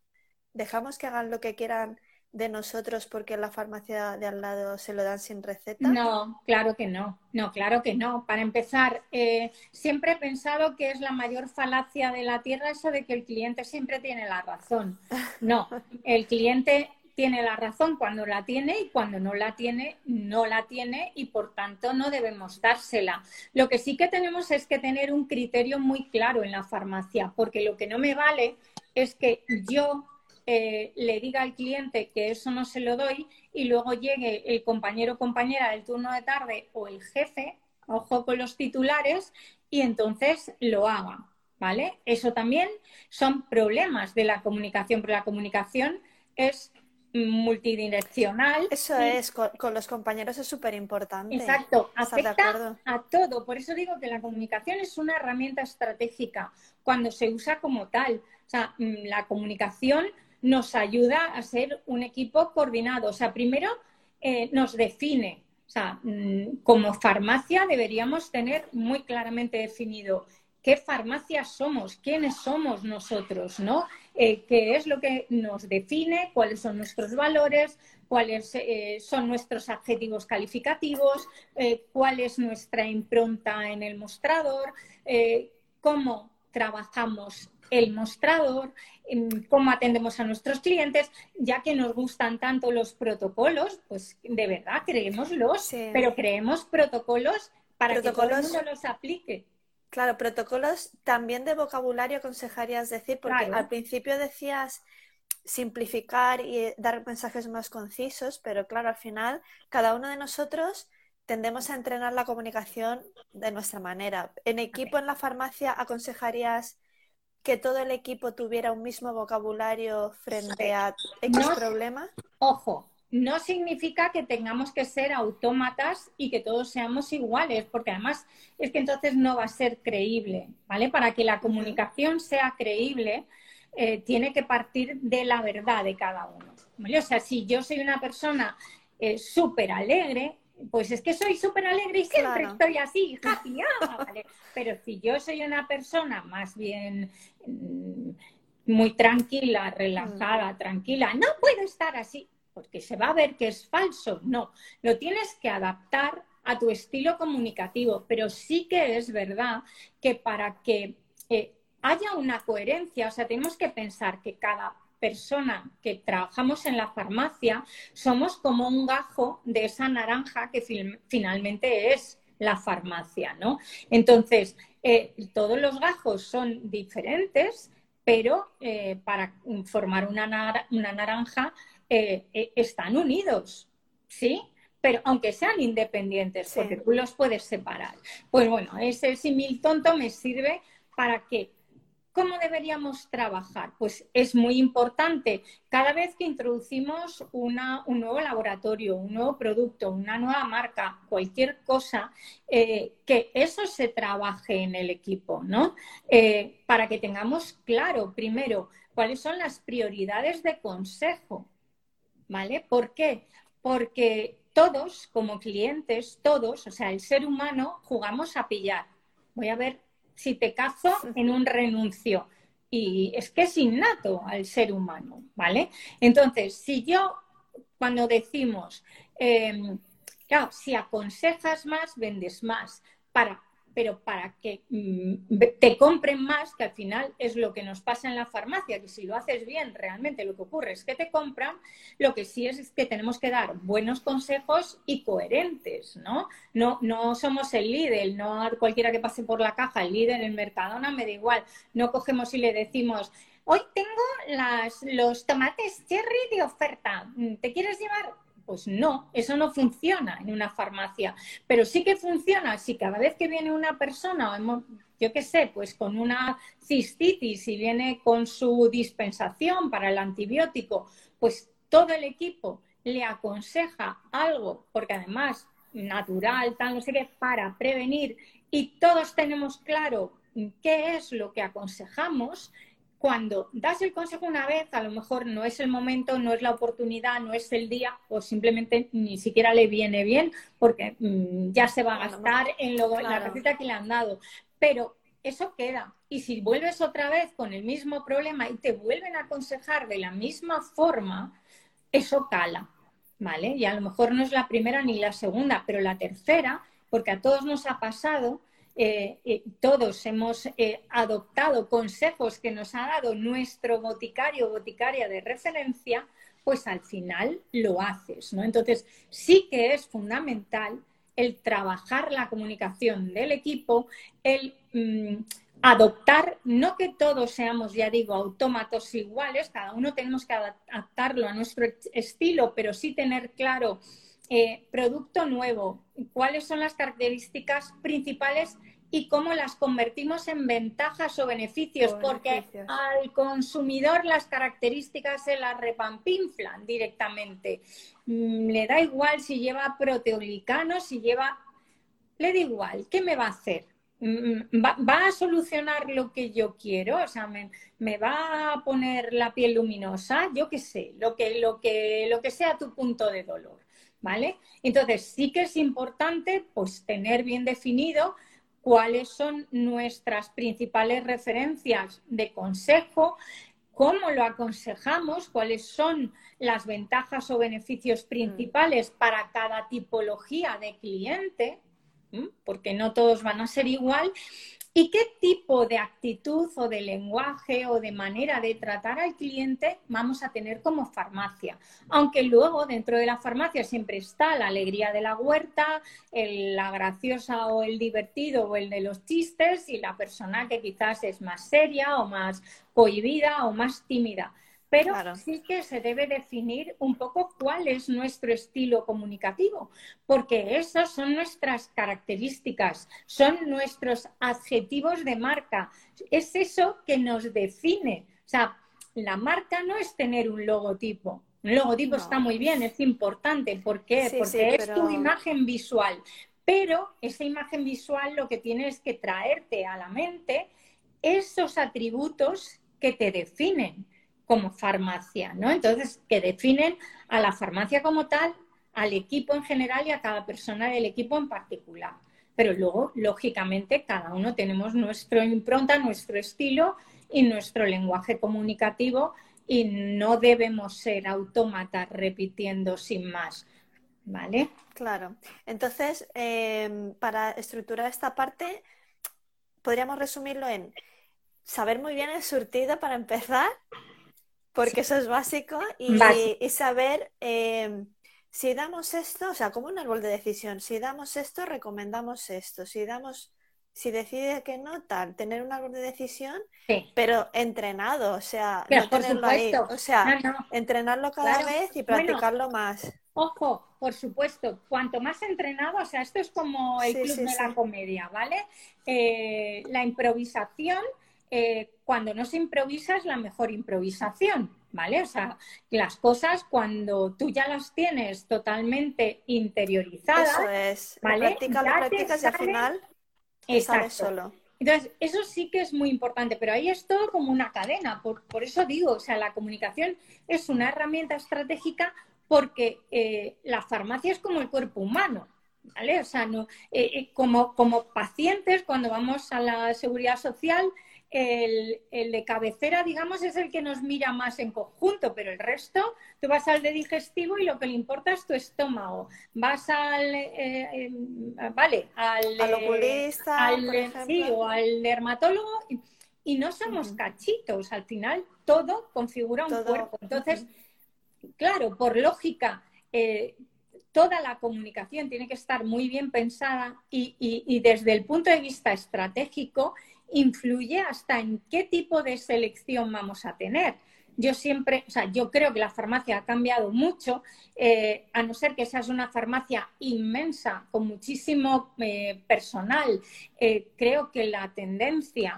¿Dejamos que hagan lo que quieran de nosotros porque la farmacia de al lado se lo dan sin receta? No, claro que no, no, claro que no. Para empezar, eh, siempre he pensado que es la mayor falacia de la Tierra eso de que el cliente siempre tiene la razón. No, el cliente tiene la razón cuando la tiene y cuando no la tiene, no la tiene y por tanto no debemos dársela. Lo que sí que tenemos es que tener un criterio muy claro en la farmacia, porque lo que no me vale es que yo eh, le diga al cliente que eso no se lo doy y luego llegue el compañero o compañera del turno de tarde o el jefe, ojo con los titulares, y entonces lo haga. ¿Vale? Eso también son problemas de la comunicación, pero la comunicación es multidireccional. Eso es, con, los compañeros es súper importante. Exacto, afecta a todo. Por eso digo que la comunicación es una herramienta estratégica cuando se usa como tal. O sea, mm, la comunicación nos ayuda a ser un equipo coordinado. O sea, primero eh, nos define. O sea, mm, como farmacia deberíamos tener muy claramente definido qué farmacia somos, quiénes somos nosotros, ¿no? Eh, qué es lo que nos define, cuáles son nuestros valores, cuáles eh, son nuestros adjetivos calificativos, cuál es nuestra impronta en el mostrador, cómo trabajamos el mostrador, cómo atendemos a nuestros clientes, ya que nos gustan tanto los protocolos, pues de verdad creémoslos, pero creemos protocolos para que todo el mundo los aplique. Claro, protocolos también de vocabulario aconsejarías decir, porque al principio decías simplificar y dar mensajes más concisos, pero claro, al final cada uno de nosotros tendemos a entrenar la comunicación de nuestra manera. En equipo en la farmacia aconsejarías que todo el equipo tuviera un mismo vocabulario frente a X problema? Ojo, no significa que tengamos que ser autómatas y que todos seamos iguales, porque además es que entonces no va a ser creíble, ¿vale? Para que la comunicación sea creíble, eh, tiene que partir de la verdad de cada uno. O sea, si yo soy una persona eh, súper alegre, pues es que soy súper alegre y siempre estoy así, happy, ah, ¿vale? Pero si yo soy una persona más bien mm, muy tranquila, relajada, tranquila, no puedo estar así porque se va a ver que es falso. No, lo tienes que adaptar a tu estilo comunicativo, pero sí que es verdad que para que eh, haya una coherencia, o sea, tenemos que pensar que cada persona que trabajamos en la farmacia somos como un gajo de esa naranja que finalmente es la farmacia, ¿no? Entonces, eh, todos los gajos son diferentes, pero eh, para formar una, una naranja eh, eh, están unidos, ¿sí? pero aunque sean independientes, porque tú los puedes separar. Pues bueno, ese símil tonto me sirve para que ¿Cómo deberíamos trabajar? Pues es muy importante cada vez que introducimos un nuevo laboratorio, un nuevo producto, una nueva marca, cualquier cosa, eh, que eso se trabaje en el equipo, ¿no? Eh, para que tengamos claro, primero, cuáles son las prioridades de consejo, ¿vale? ¿Por qué? Porque todos, como clientes, todos, o sea, el ser humano, jugamos a pillar. Voy a ver si te cazo en un renuncio. Y es que es innato al ser humano, ¿vale? Entonces, si yo, cuando decimos, em, claro, si aconsejas más, vendes más. Para pero para que mm, te compren más, que al final es lo que nos pasa en la farmacia, que si lo haces bien, realmente lo que ocurre es que te compran, lo que sí es, que tenemos que dar buenos consejos y coherentes, ¿no? No, no somos el líder, no cualquiera que pase por la caja, el líder, el Mercadona, me da igual, no cogemos y le decimos, hoy tengo las, los tomates cherry de oferta, ¿te quieres llevar? Pues no, eso no funciona en una farmacia, pero sí que funciona si cada vez que viene una persona, yo qué sé, pues con una cistitis y viene con su dispensación para el antibiótico, pues todo el equipo le aconseja algo, porque además natural, tal, no sé qué, para prevenir y todos tenemos claro qué es lo que aconsejamos, cuando das el consejo una vez, a lo mejor no es el momento, no es la oportunidad, no es el día o simplemente ni siquiera le viene bien porque mm, ya se va a gastar en la receta que le han dado. Pero eso queda. Y si vuelves otra vez con el mismo problema y te vuelven a aconsejar de la misma forma, eso cala. ¿Vale? Y a lo mejor no es la primera ni la segunda, pero la tercera, porque a todos nos ha pasado eh, eh, todos hemos eh, adoptado consejos que nos ha dado nuestro boticario o boticaria de referencia, pues al final lo haces, ¿no? Entonces, sí que es fundamental el trabajar la comunicación del equipo, el mm, adoptar, no que todos seamos, ya digo, autómatos iguales, cada uno tenemos que adaptarlo a nuestro estilo, pero sí tener claro producto nuevo, cuáles son las características principales y cómo las convertimos en ventajas o beneficios, porque al consumidor las características se las repampinflan directamente. Mm, le da igual si lleva proteoglicano, si lleva... Le da igual, ¿qué me va a hacer? Mm, ¿Va, a solucionar lo que yo quiero? O sea, me, me, va a poner la piel luminosa? Yo qué sé, lo que, lo, que, lo que sea tu punto de dolor. ¿vale? Entonces, sí que es importante pues tener bien definido cuáles son nuestras principales referencias de consejo, cómo lo aconsejamos, cuáles son las ventajas o beneficios principales para cada tipología de cliente, porque no todos van a ser igual, ¿Y qué tipo de actitud o de lenguaje o de manera de tratar al cliente vamos a tener como farmacia? Aunque luego dentro de la farmacia siempre está la alegría de la huerta, la graciosa o el divertido o el de los chistes y la persona que quizás es más seria o más cohibida o más tímida pero sí que se debe definir un poco cuál es nuestro estilo comunicativo, porque esas son nuestras características, son nuestros adjetivos de marca, es eso que nos define. O sea, la marca no es tener un logotipo. Un logotipo está muy bien, es importante. ¿Por qué? Porque es tu imagen visual. Pero esa imagen visual lo que tiene es que traerte a la mente esos atributos que te definen como farmacia, ¿no? Entonces, que definen a la farmacia como tal, al equipo en general y a cada persona del equipo en particular. Pero luego, lógicamente, cada uno tenemos nuestro impronta, nuestro estilo y nuestro lenguaje comunicativo y no debemos ser autómatas repitiendo sin más. ¿Vale? Claro. Entonces, em, para estructurar esta parte, podríamos resumirlo en saber muy bien el surtido para empezar, porque eso es básico y, saber em, si damos esto, o sea, como un árbol de decisión, si damos esto, recomendamos esto, si damos, si decide que no, tal, tener un árbol de decisión, pero entrenado, o sea, no tenerlo ahí, o sea, entrenarlo cada vez y practicarlo más. Ojo, por supuesto, cuanto más entrenado, o sea, esto es como el club de la comedia, ¿vale? Eh, la improvisación, eh, cuando no se improvisa es la mejor improvisación, ¿vale? O sea, las cosas cuando tú ya las tienes totalmente interiorizadas, Eso es, ¿vale? Practicas, practicas y al final sale solo. Entonces, eso sí que es muy importante, pero ahí es todo como una cadena. Por, por eso digo, o sea, la comunicación es una herramienta estratégica porque eh, la farmacia es como el cuerpo humano. ¿Vale? O sea, no, eh, como, como pacientes, cuando vamos a la seguridad social, el, de cabecera, digamos, es el que nos mira más en conjunto, pero el resto, tú vas al de digestivo y lo que le importa es tu estómago. Vas al, eh, em, vale, al, al oculista, sí, o al dermatólogo y, no somos cachitos. Al final, todo configura un cuerpo. Entonces, claro, por lógica, eh, toda la comunicación tiene que estar muy bien pensada y desde el punto de vista estratégico influye hasta en qué tipo de selección vamos a tener. Yo siempre, o sea, yo creo que la farmacia ha cambiado mucho, eh, a no ser que seas una farmacia inmensa, con muchísimo eh, personal. Eh, creo que la tendencia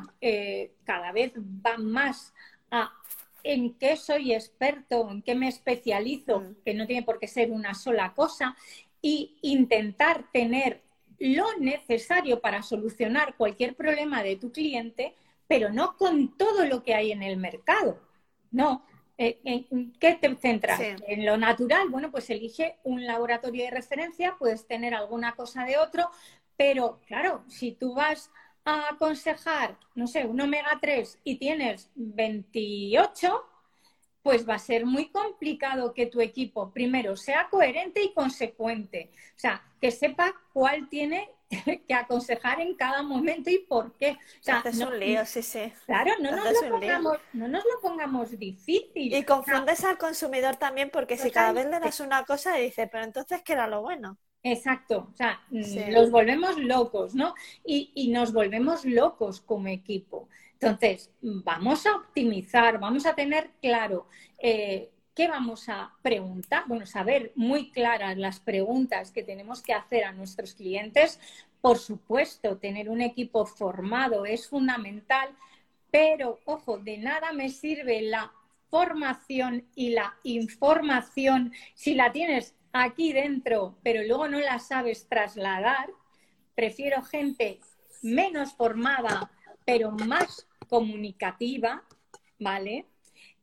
cada vez va más a en qué soy experto, en qué me especializo, mm. que no tiene por qué ser una sola cosa, y intentar tener lo necesario para solucionar cualquier problema de tu cliente, pero no con todo lo que hay en el mercado. No. Eh, ¿En qué te centras? En lo natural, bueno, pues elige un laboratorio de referencia, puedes tener alguna cosa de otro, pero claro, si tú vas a aconsejar, no sé, un omega 3 y tienes 28, pues va a ser muy complicado que tu equipo primero sea coherente y consecuente. O sea, que sepa cuál tiene que aconsejar en cada momento y por qué. O sea, no, un lío, sí, sí. Claro, no nos, lo pongamos, no nos, lo pongamos, difícil. Y confundes al consumidor también porque si cada vez le das una cosa dice, pero entonces ¿qué era lo bueno? Exacto, o sea, mm, los volvemos locos, ¿no? Y, y nos volvemos locos como equipo. Entonces, vamos a optimizar, vamos a tener claro eh, qué vamos a preguntar, bueno, saber muy claras las preguntas que tenemos que hacer a nuestros clientes. Por supuesto, tener un equipo formado es fundamental, pero ojo, de nada me sirve la formación y la información si la tienes aquí dentro, pero luego no la sabes trasladar. Prefiero gente menos formada, pero más comunicativa, ¿vale?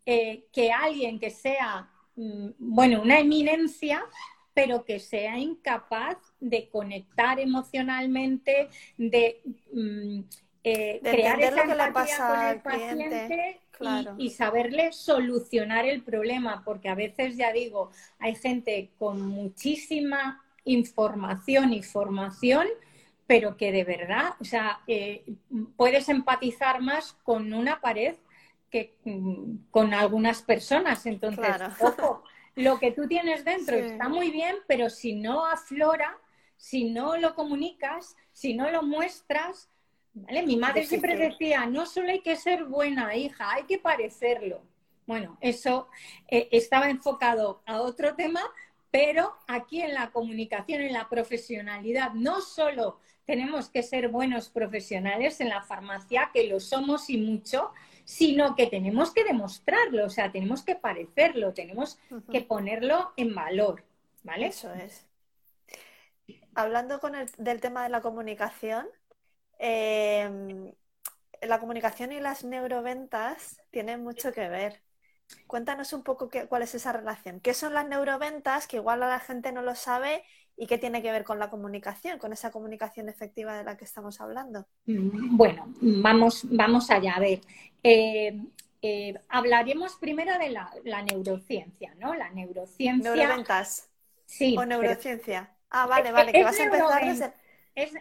Eh, que alguien que sea, mm, bueno, una eminencia, pero que sea incapaz de conectar emocionalmente, de, mm, eh, crear esa empatía con el paciente y, saberle solucionar el problema, porque a veces, ya digo, hay gente con muchísima información y formación, pero que de verdad, o sea, eh, puedes empatizar más con una pared que mm, con algunas personas. Entonces, ojo, lo que tú tienes dentro está muy bien, pero si no aflora, si no lo comunicas, si no lo muestras, ¿vale? Mi madre siempre decía, no solo hay que ser buena hija, hay que parecerlo. Bueno, eso eh, estaba enfocado a otro tema, pero aquí en la comunicación, en la profesionalidad, no solo tenemos que ser buenos profesionales en la farmacia, que lo somos y mucho, sino que tenemos que demostrarlo, o sea, tenemos que parecerlo, tenemos que ponerlo en valor, ¿vale? Eso es. Hablando con el, del tema de la comunicación, em, la comunicación y las neuroventas tienen mucho que ver. Cuéntanos un poco qué, cuál es esa relación. ¿Qué son las neuroventas? Que igual a la gente no lo sabe y qué tiene que ver con la comunicación, con esa comunicación efectiva de la que estamos hablando. Mm, bueno, vamos, vamos allá. A ver, eh, eh, hablaremos primero de la, neurociencia, ¿no? La neurociencia. Neuroventas. Sí. O neurociencia. ah, vale, vale, que vas a empezar desde,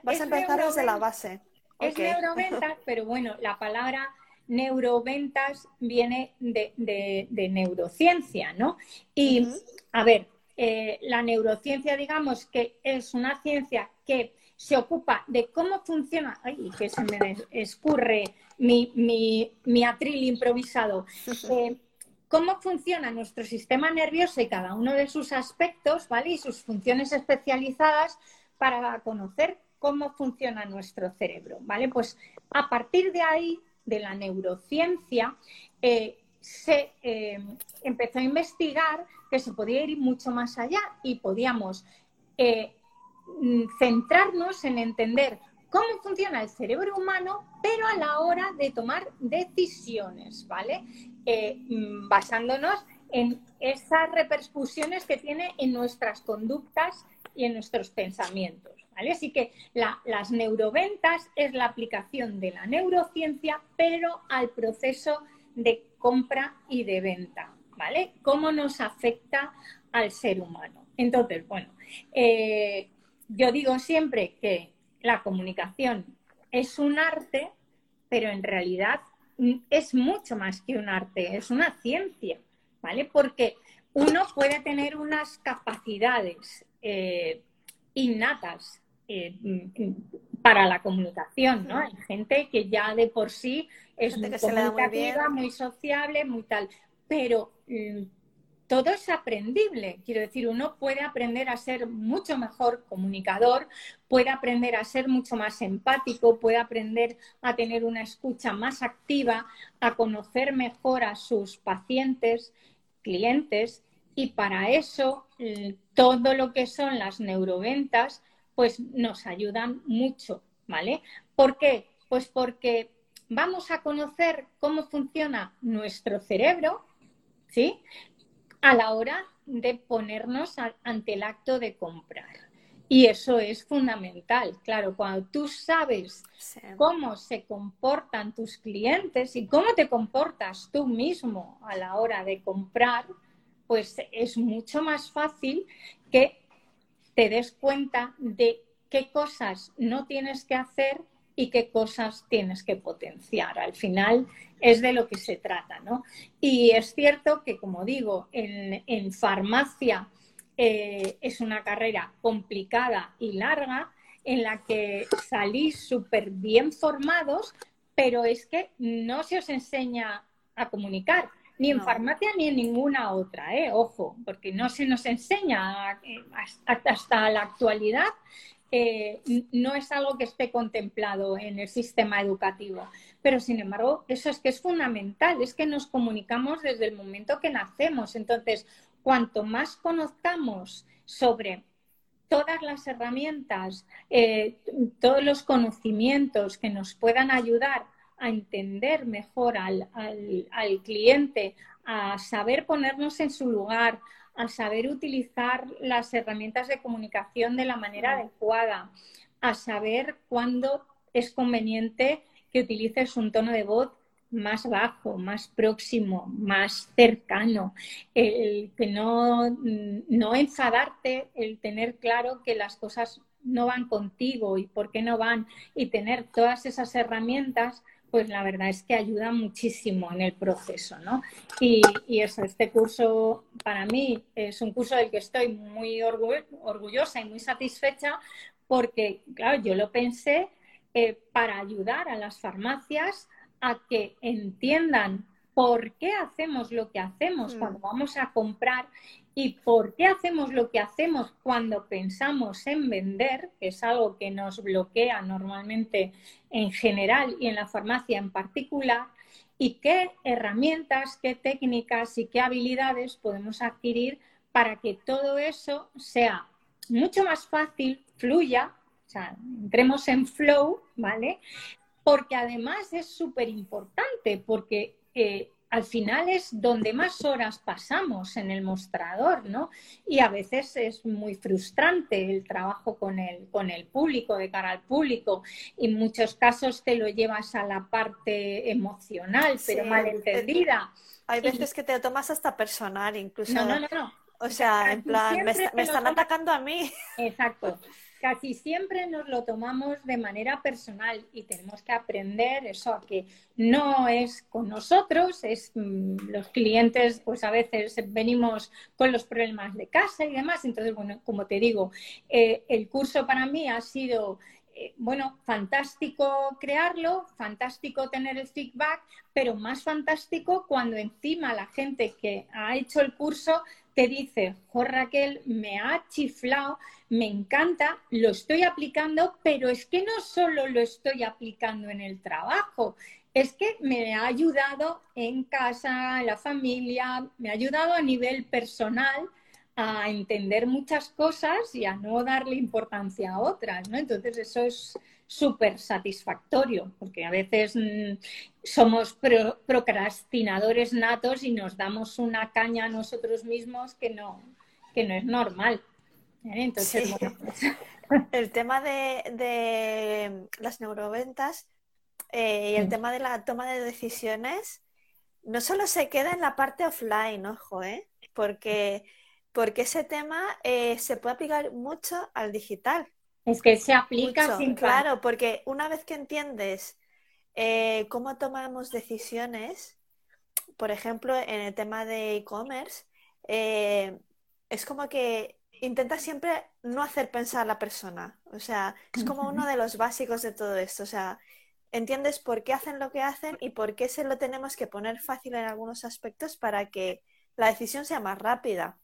vas a empezar desde la base. Es neuroventas, pero bueno, la palabra neuroventas viene de, neurociencia, ¿no? Y, a ver, eh, la neurociencia, digamos, que es una ciencia que se ocupa de cómo funciona, ay, que se me escurre mi, mi, atril improvisado, eh, cómo funciona nuestro sistema nervioso y cada uno de sus aspectos, ¿vale? Y sus funciones especializadas para conocer cómo funciona nuestro cerebro, ¿vale? Pues a partir de ahí, de la neurociencia, eh, se eh, empezó a investigar que se podía ir mucho más allá y podíamos eh, centrarnos en entender cómo funciona el cerebro humano, pero a la hora de tomar decisiones, ¿vale? Mm, basándonos en esas repercusiones que tiene en nuestras conductas y en nuestros pensamientos. ¿Vale? Así que las neuroventas es la aplicación de la neurociencia, pero al proceso de compra y de venta. ¿vale? ¿Cómo nos afecta al ser humano? Entonces, bueno, eh, yo digo siempre que la comunicación es un arte, pero en realidad es mucho más que un arte, es una ciencia, ¿vale? Porque uno puede tener unas capacidades eh, innatas eh, para la comunicación, ¿no? Hay gente que ya de por sí es muy comunicativa, muy, sociable, muy tal, pero mm, todo es aprendible. Quiero decir, uno puede aprender a ser mucho mejor comunicador, puede aprender a ser mucho más empático, puede aprender a tener una escucha más activa, a conocer mejor a sus pacientes, clientes, y para eso todo lo que son las neuroventas, pues nos ayudan mucho, ¿vale? ¿Por qué? Pues porque vamos a conocer cómo funciona nuestro cerebro, ¿sí? a la hora de ponernos ante el acto de comprar. Y eso es fundamental. Claro, cuando tú sabes cómo se comportan tus clientes y cómo te comportas tú mismo a la hora de comprar, pues es mucho más fácil que te des cuenta de qué cosas no tienes que hacer y qué cosas tienes que potenciar. Al final es de lo que se trata, ¿no? Y es cierto que, como digo, en, farmacia eh, es una carrera complicada y larga en la que salís súper bien formados, pero es que no se os enseña a comunicar, ni en farmacia ni en ninguna otra, ¿eh? ojo, porque no se nos enseña eh, hasta la actualidad eh, no es algo que esté contemplado en el sistema educativo. Pero, sin embargo, eso es que es fundamental, es que nos comunicamos desde el momento que nacemos. Entonces, cuanto más conozcamos sobre todas las herramientas, eh, todos los conocimientos que nos puedan ayudar a entender mejor al, al cliente, a saber ponernos en su lugar, a saber utilizar las herramientas de comunicación de la manera adecuada, a saber cuándo es conveniente que utilices un tono de voz más bajo, más próximo, más cercano, el que no, no enfadarte, el tener claro que las cosas no van contigo y por qué no van, y tener todas esas herramientas pues la verdad es que ayuda muchísimo en el proceso, ¿no? Y, eso, este curso para mí es un curso del que estoy muy orgullosa y muy satisfecha porque, claro, yo lo pensé eh, para ayudar a las farmacias a que entiendan por qué hacemos lo que hacemos mm. cuando vamos a comprar y por qué hacemos lo que hacemos cuando pensamos en vender, que es algo que nos bloquea normalmente en general y en la farmacia en particular, y qué herramientas, qué técnicas y qué habilidades podemos adquirir para que todo eso sea mucho más fácil, fluya, o sea, entremos en flow, ¿vale? Porque además es súper importante, porque eh, al final es donde más horas pasamos en el mostrador, ¿no? Y a veces es muy frustrante el trabajo con el, con el público, de cara al público. Y en muchos casos te lo llevas a la parte emocional, pero mal entendida. Hay veces que te lo tomas hasta personal, incluso. No, no, no. no. O sea, en plan, me, me están atacando a mí. Exacto casi siempre nos lo tomamos de manera personal y tenemos que aprender eso a que no es con nosotros, es mm, los clientes, pues a veces venimos con los problemas de casa y demás. Entonces, bueno, como te digo, eh, el curso para mí ha sido eh, bueno, fantástico crearlo, fantástico tener el feedback, pero más fantástico cuando encima la gente que ha hecho el curso te dice, jo Raquel, me ha chiflado, me encanta, lo estoy aplicando, pero es que no solo lo estoy aplicando en el trabajo, es que me ha ayudado en casa, en la familia, me ha ayudado a nivel personal a entender muchas cosas y a no darle importancia a otras, ¿no? Entonces eso es súper satisfactorio, porque a veces mm, somos procrastinadores natos y nos damos una caña a nosotros mismos que no, que no es normal. ¿eh? Entonces, pues El tema de, las neuroventas eh, y el tema de la toma de decisiones no solo se queda en la parte offline, ojo, ¿eh? porque porque ese tema eh, se puede aplicar mucho al digital. Es que se aplica sin Claro, porque una vez que entiendes eh, cómo tomamos decisiones, por ejemplo, en el tema de e-commerce, eh, es como que intenta siempre no hacer pensar a la persona. O sea, es como uno de los básicos de todo esto. O sea, entiendes por qué hacen lo que hacen y por qué se lo tenemos que poner fácil en algunos aspectos para que la decisión sea más rápida.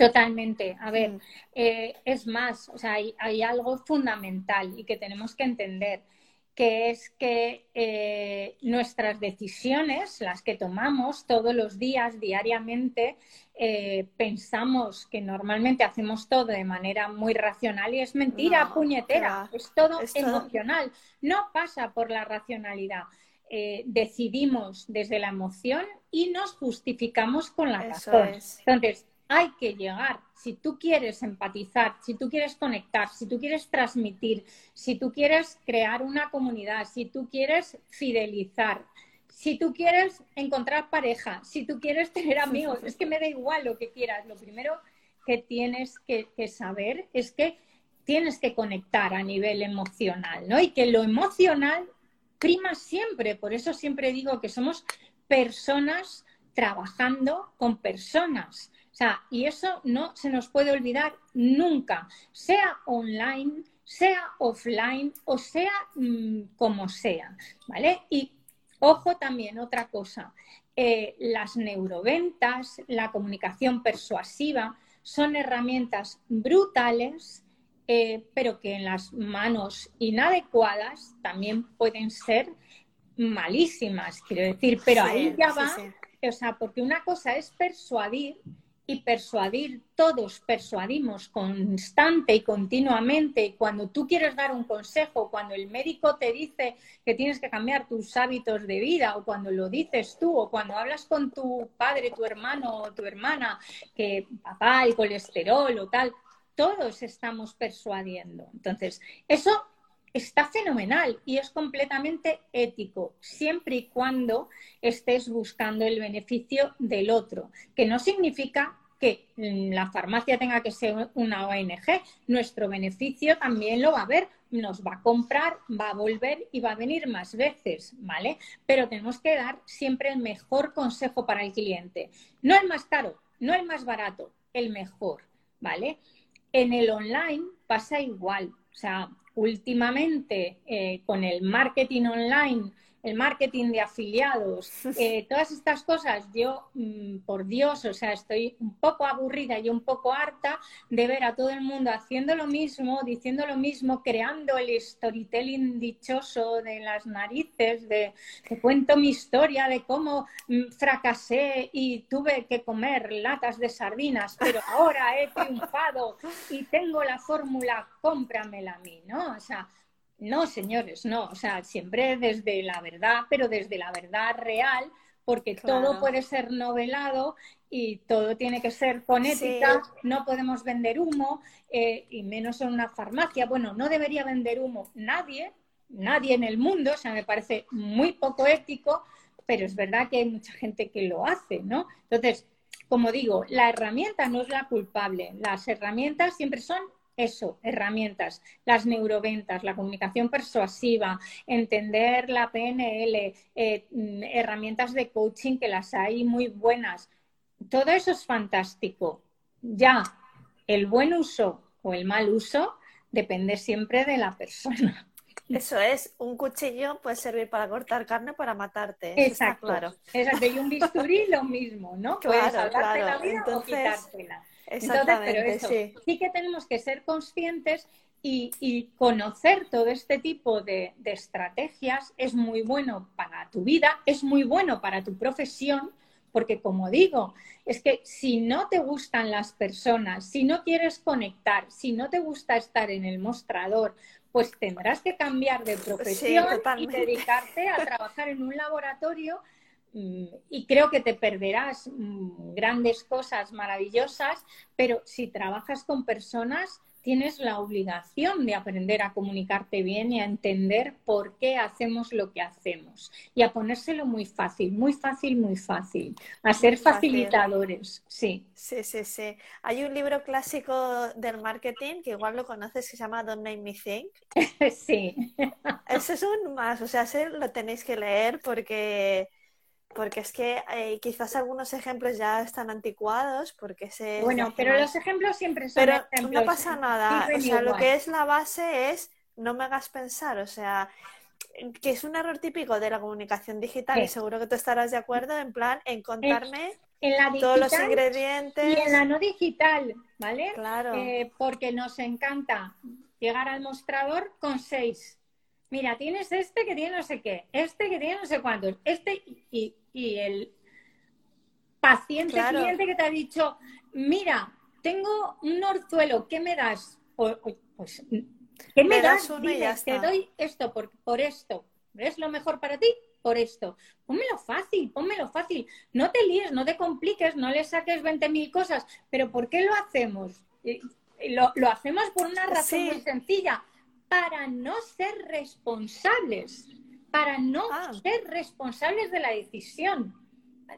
Totalmente. A ver, mm. eh, es más, o sea, hay, algo fundamental y que tenemos que entender, que es que eh, nuestras decisiones, las que tomamos todos los días, diariamente, eh, pensamos que normalmente hacemos todo de manera muy racional y es mentira, puñetera, es todo emocional, no pasa por la racionalidad. decidimos desde la emoción y nos justificamos con la razón. Entonces, hay que llegar. Si tú quieres empatizar, si tú quieres conectar, si tú quieres transmitir, si tú quieres crear una comunidad, si tú quieres fidelizar, si tú quieres encontrar pareja, si tú quieres tener amigos, es que me da igual lo que quieras. Lo primero que tienes que, saber es que tienes que conectar a nivel emocional, ¿no? Y que lo emocional prima siempre. Por eso siempre digo que somos personas trabajando con personas y eso no se nos puede olvidar nunca, sea online, sea offline o sea mm, como sea, ¿vale? Y ojo también, otra cosa, eh, las neuroventas, la comunicación persuasiva son herramientas brutales, eh, pero que en las manos inadecuadas también pueden ser malísimas, quiero decir, pero ahí ya va, o sea, porque una cosa es persuadir y persuadir, todos persuadimos constante y continuamente. Cuando tú quieres dar un consejo, cuando el médico te dice que tienes que cambiar tus hábitos de vida, o cuando lo dices tú, o cuando hablas con tu padre, tu hermano o tu hermana, que papá, el colesterol o tal, todos estamos persuadiendo. Entonces, eso está fenomenal y es completamente ético, siempre y cuando estés buscando el beneficio del otro, que no significa que la farmacia tenga que ser una ONG, nuestro beneficio también lo va a ver, nos va a comprar, va a volver y va a venir más veces, ¿vale? Pero tenemos que dar siempre el mejor consejo para el cliente, no el más caro, no el más barato, el mejor, ¿vale? En el online pasa igual, o sea, últimamente eh, con el marketing online el marketing de afiliados, eh, todas estas cosas, yo, mm, por Dios, o sea, estoy un poco aburrida y un poco harta de ver a todo el mundo haciendo lo mismo, diciendo lo mismo, creando el storytelling dichoso de las narices, de que cuento mi historia de cómo mm, fracasé y tuve que comer latas de sardinas, pero ahora he triunfado y tengo la fórmula, cómpramela a mí, ¿no? O sea, no, señores, no. O sea, siempre desde la verdad, pero desde la verdad real, porque todo puede ser novelado y todo tiene que ser fonética. No podemos vender humo, eh, y menos en una farmacia. Bueno, no debería vender humo nadie, nadie en el mundo. O sea, me parece muy poco ético, pero es verdad que hay mucha gente que lo hace, ¿no? Entonces, como digo, la herramienta no es la culpable. Las herramientas siempre son eso, herramientas, las neuroventas, la comunicación persuasiva, entender la PNL, eh, mm, herramientas de coaching que las hay muy buenas. Todo eso es fantástico. Ya, el buen uso o el mal uso depende siempre de la persona. Eso es, un cuchillo puede servir para cortar carne para matarte. Exacto, claro. Exacto, y un bisturí lo mismo, ¿no? Puedes salvarte la vida o quitártela. Entonces, pero eso, sí. sí que tenemos que ser conscientes y, conocer todo este tipo de, estrategias es muy bueno para tu vida, es muy bueno para tu profesión, porque como digo, es que si no te gustan las personas, si no quieres conectar, si no te gusta estar en el mostrador, pues tendrás que cambiar de profesión y dedicarte a trabajar en un laboratorio y creo que te perderás mm, grandes cosas maravillosas, pero si trabajas con personas, tienes la obligación de aprender a comunicarte bien y a entender por qué hacemos lo que hacemos y a ponérselo muy fácil, muy fácil, muy fácil, a ser facilitadores, sí. Sí, sí, sí. Hay un libro clásico del marketing que igual lo conoces que se llama Don't Make Me Think. sí. Ese es un más, o sea, ese lo tenéis que leer porque porque es que eh, quizás algunos ejemplos ya están anticuados, porque se... Bueno, pero los ejemplos siempre son Pero no pasa nada, o sea, lo que es la base es no me hagas pensar, o sea, que es un error típico de la comunicación digital y seguro que tú estarás de acuerdo en plan en contarme todos los ingredientes. Y en la no digital, ¿vale? Claro. Eh, porque nos encanta llegar al mostrador con seis mira, tienes este que tiene no sé qué, este que tiene no sé cuántos, este y, el paciente cliente que te ha dicho, mira, tengo un orzuelo, ¿qué me das? pues, ¿qué me, das? te doy esto por, por esto. ¿Es lo mejor para ti? Por esto. Pónmelo fácil, pónmelo fácil. No te líes, no te compliques, no le saques 20.000 cosas. Pero ¿por qué lo hacemos? Lo, lo hacemos por una razón muy sencilla para no ser responsables, para no ah. ser responsables de la decisión.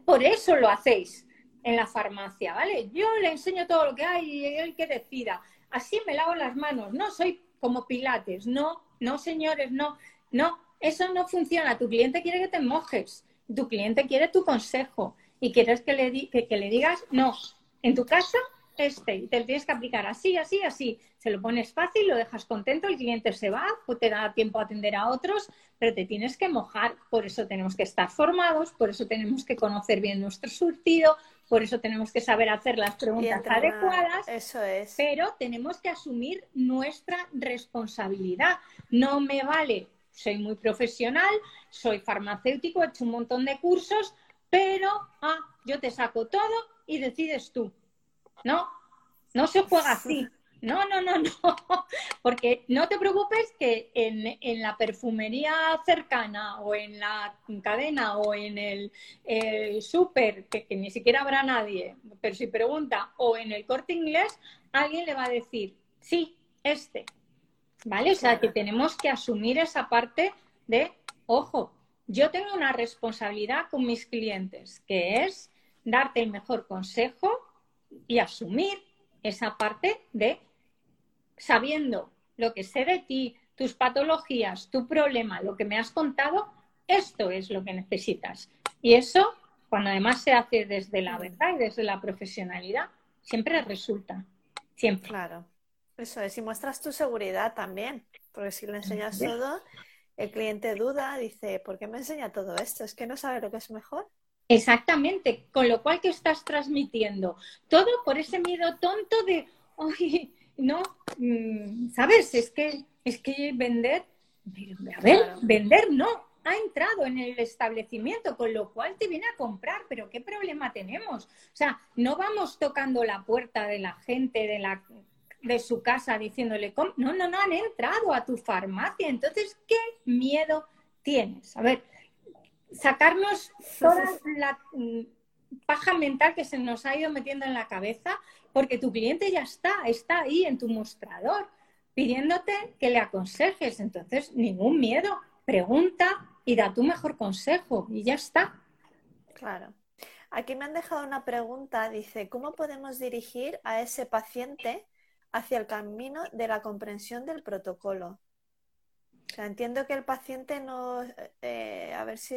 Por eso lo hacéis en la farmacia, ¿vale? Yo le enseño todo lo que hay y él que decida. Así me lavo las manos, no soy como Pilates, no, no señores, no, no, eso no funciona. Tu cliente quiere que te mojes, tu cliente quiere tu consejo y quieres que le, que le digas, no, en tu casa este y te lo tienes que aplicar así, así, así. Se lo pones fácil, lo dejas contento, el cliente se va, pues te da tiempo a atender a otros, pero te tienes que mojar. Por eso tenemos que estar formados, por eso tenemos que conocer bien nuestro surtido, por eso tenemos que saber hacer las preguntas adecuadas. Eso es. Pero tenemos que asumir nuestra responsabilidad. No me vale, soy muy profesional, soy farmacéutico, he hecho un montón de cursos, pero ah, yo te saco todo y decides tú. No, no se juega así. No, no, no, no. Porque no te preocupes que en, en la perfumería cercana o en la cadena o en el, súper, que, ni siquiera habrá nadie, pero si pregunta, o en el corte inglés, alguien le va a decir, sí, este. ¿Vale? O sea, que tenemos que asumir esa parte de, ojo, yo tengo una responsabilidad con mis clientes, que es darte el mejor consejo y asumir esa parte de sabiendo lo que sé de ti, tus patologías, tu problema, lo que me has contado, esto es lo que necesitas. Y eso, cuando además se hace desde la verdad y desde la profesionalidad, siempre resulta. Siempre. Claro. Eso es. Y muestras tu seguridad también. Porque si le enseñas todo, el cliente duda, dice, ¿por qué me enseña todo esto? ¿Es que no sabe lo que es mejor? Exactamente, con lo cual que estás transmitiendo todo por ese miedo tonto de, oye, no, mm, sabes, es que es que vender, a ver, vender no, ha entrado en el establecimiento, con lo cual te viene a comprar, pero ¿qué problema tenemos? O sea, no vamos tocando la puerta de la gente de la de su casa diciéndole, no, no, no han entrado a tu farmacia, entonces, ¿qué miedo tienes? A ver, sacarnos toda la mm, paja mental que se nos ha ido metiendo en la cabeza, porque tu cliente ya está, está ahí en tu mostrador, pidiéndote que le aconsejes. Entonces, ningún miedo, pregunta y da tu mejor consejo y ya está. Claro. Aquí me han dejado una pregunta, dice, ¿cómo podemos dirigir a ese paciente hacia el camino de la comprensión del protocolo? entiendo que el paciente no, eh, a ver si...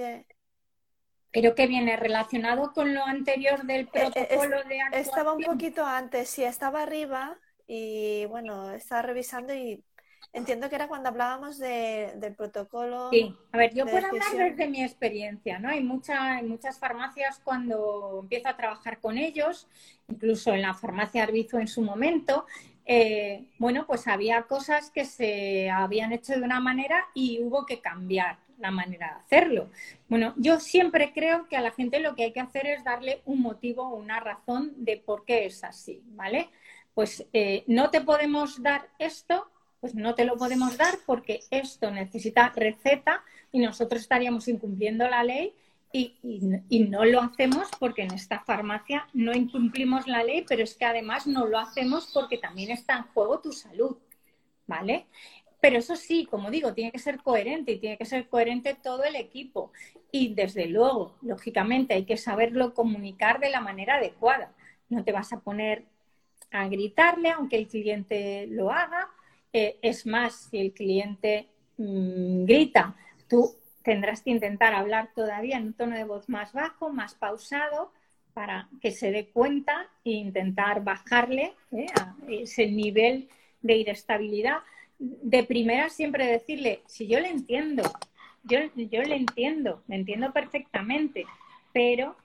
Creo que viene relacionado con lo anterior del eh, protocolo de actuación. Estaba un poquito antes, sí, estaba arriba y bueno, estaba revisando y entiendo que era cuando hablábamos del protocolo. Sí, a ver, yo puedo hablar desde mi experiencia, ¿no? Hay, mucha, muchas farmacias cuando empiezo a trabajar con ellos, incluso en la farmacia Arbizo en su momento, eh, bueno, pues había cosas que se habían hecho de una manera y hubo que cambiar la manera de hacerlo. Bueno, yo siempre creo que a la gente lo que hay que hacer es darle un motivo, una razón de por qué es así, ¿vale? Pues eh, no te podemos dar esto, pues no te lo podemos dar porque esto necesita receta y nosotros estaríamos incumpliendo la ley y, y, no lo hacemos porque en esta farmacia no incumplimos la ley, pero es que además no lo hacemos porque también está en juego tu salud, ¿vale? Pero eso sí, como digo, tiene que ser coherente y tiene que ser coherente todo el equipo. Y desde luego, lógicamente, hay que saberlo comunicar de la manera adecuada. No te vas a poner a gritarle aunque el cliente lo haga. Eh, es más, si el cliente mm, grita, tú tendrás que intentar hablar todavía en un tono de voz más bajo, más pausado, para que se dé cuenta e intentar bajarle eh, ese nivel de inestabilidad de primera siempre decirle, si yo le entiendo, yo, yo le entiendo, me entiendo perfectamente, pero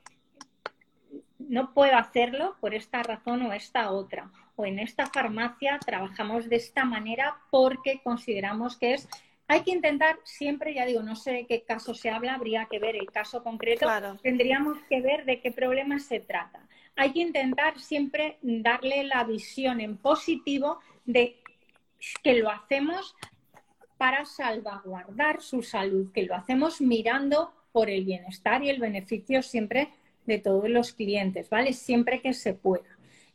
no puedo hacerlo por esta razón o esta otra. O en esta farmacia trabajamos de esta manera porque consideramos que es hay que intentar siempre, ya digo, no sé de qué caso se habla, habría que ver el caso concreto, tendríamos que ver de qué problema se trata. Hay que intentar siempre darle la visión en positivo de que lo hacemos para salvaguardar su salud, que lo hacemos mirando por el bienestar y el beneficio siempre de todos los clientes, ¿vale? Siempre que se pueda.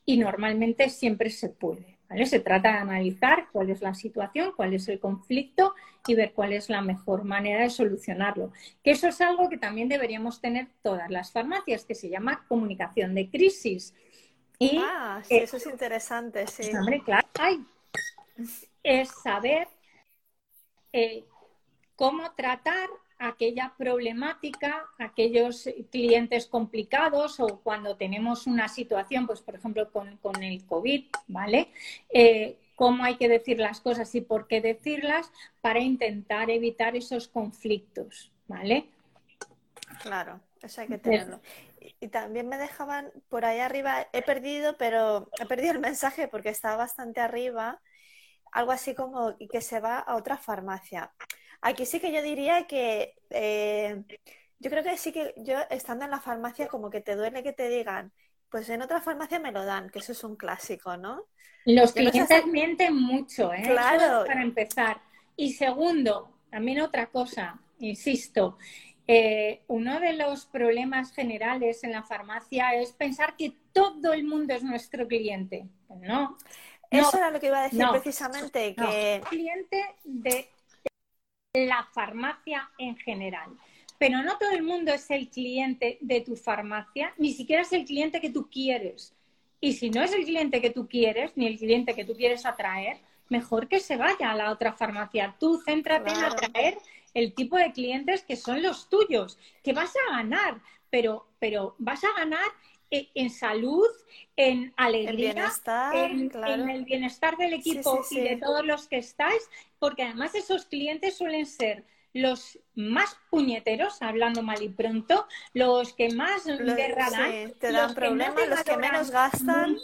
Y normalmente siempre se puede, ¿vale? Se trata de analizar cuál es la situación, cuál es el conflicto y ver cuál es la mejor manera de solucionarlo. Que eso es algo que también deberíamos tener todas las farmacias, que se llama comunicación de crisis. Y, ah, sí, eso es interesante, sí. Hombre, claro, hay es saber eh, cómo tratar aquella problemática, aquellos clientes complicados o cuando tenemos una situación, pues por ejemplo con, el COVID, ¿vale? Eh, cómo hay que decir las cosas y por qué decirlas para intentar evitar esos conflictos, ¿vale? Claro, eso hay que tenerlo. Y también me dejaban por ahí arriba, he perdido, pero he perdido el mensaje porque estaba bastante arriba algo así como que se va a otra farmacia. Aquí sí que yo diría que eh, yo creo que sí que yo estando en la farmacia como que te duele que te digan, pues en otra farmacia me lo dan, que eso es un clásico, ¿no? Los clientes mienten mucho, ¿eh? Claro. para empezar. Y segundo, también otra cosa, insisto, eh, uno de los problemas generales en la farmacia es pensar que todo el mundo es nuestro cliente. no, eso era lo que iba a decir precisamente, que... cliente de la farmacia en general. Pero no todo el mundo es el cliente de tu farmacia, ni siquiera es el cliente que tú quieres. Y si no es el cliente que tú quieres, ni el cliente que tú quieres atraer, mejor que se vaya a la otra farmacia. Tú céntrate en atraer el tipo de clientes que son los tuyos, que vas a ganar, pero, pero vas a ganar en salud, en alegría, en, el bienestar del equipo y de todos los que estáis, porque además esos clientes suelen ser los más puñeteros, hablando mal y pronto, los que más guerra dan, te dan problemas, los que menos gastan.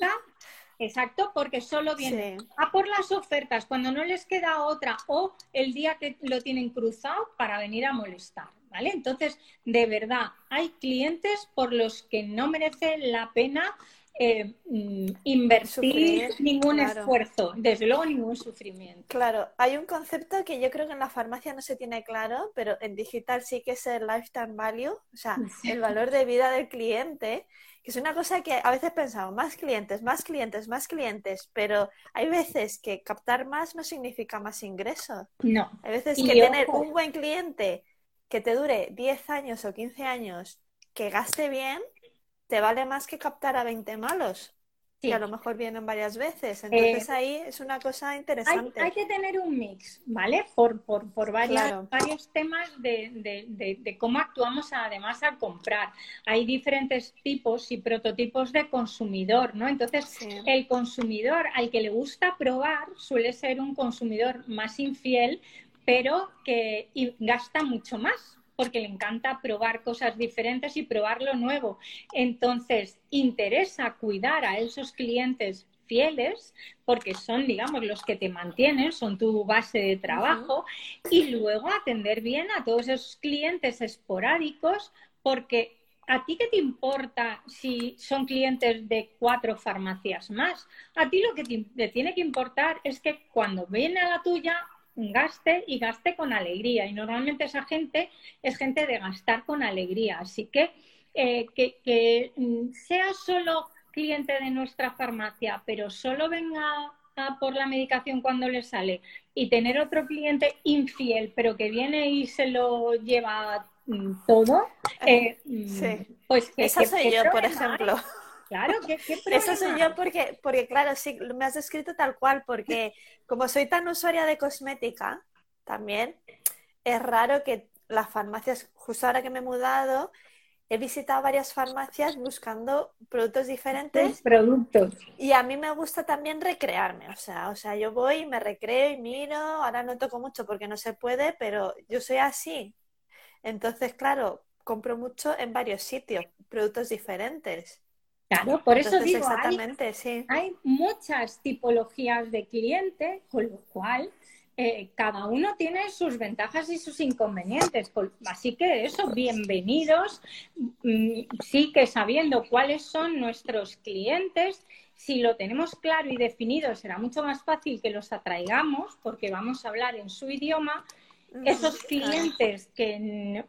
Exacto, porque solo vienen a por las ofertas cuando no les queda otra o el día que lo tienen cruzado para venir a molestar. ¿Vale? Entonces, de verdad, hay clientes por los que no merece la pena eh, mm, invertir ningún esfuerzo, desde luego ningún sufrimiento. Claro, hay un concepto que yo creo que en la farmacia no se tiene claro, pero en digital sí que es el lifetime value, o sea, el valor de vida del cliente, que es una cosa que a veces pensamos, más clientes, más clientes, más clientes, pero hay veces que captar más no significa más ingresos. No. Hay veces que tener un buen cliente que te dure 10 años o 15 años, que gaste bien, te vale más que captar a 20 malos. que a lo mejor vienen varias veces. Entonces eh, ahí es una cosa interesante. Hay, que tener un mix, ¿vale? Por, por, por varios temas de, cómo actuamos además al comprar. Hay diferentes tipos y prototipos de consumidor, ¿no? Entonces, el consumidor al que le gusta probar suele ser un consumidor más infiel, pero que gasta mucho más porque le encanta probar cosas diferentes y probar lo nuevo. Entonces, interesa cuidar a esos clientes fieles porque son, digamos, los que te mantienen, son tu base de trabajo y luego atender bien a todos esos clientes esporádicos porque ¿A ti qué te importa si son clientes de cuatro farmacias más? A ti lo que te, tiene que importar es que cuando viene a la tuya gaste y gaste con alegría. Y normalmente esa gente es gente de gastar con alegría. Así que eh, que, mm, sea solo cliente de nuestra farmacia, pero solo venga a por la medicación cuando le sale y tener otro cliente infiel, pero que viene y se lo lleva mm, todo, eh, mm, pues Esa soy yo, por ejemplo. Claro, ¿qué, Eso soy yo porque, porque, claro, sí, me has descrito tal cual, porque como soy tan usuaria de cosmética, también es raro que las farmacias, justo ahora que me he mudado, he visitado varias farmacias buscando productos diferentes. Productos. Y a mí me gusta también recrearme, o sea, o sea, yo voy, me recreo y miro, ahora no toco mucho porque no se puede, pero yo soy así. Entonces, claro, compro mucho en varios sitios, productos diferentes. Claro, por eso digo, exactamente, hay, sí. hay muchas tipologías de cliente, con lo cual eh, cada uno tiene sus ventajas y sus inconvenientes. Así que eso, bienvenidos. Mm, sí que sabiendo cuáles son nuestros clientes, si lo tenemos claro y definido, será mucho más fácil que los atraigamos porque vamos a hablar en su idioma esos clientes que,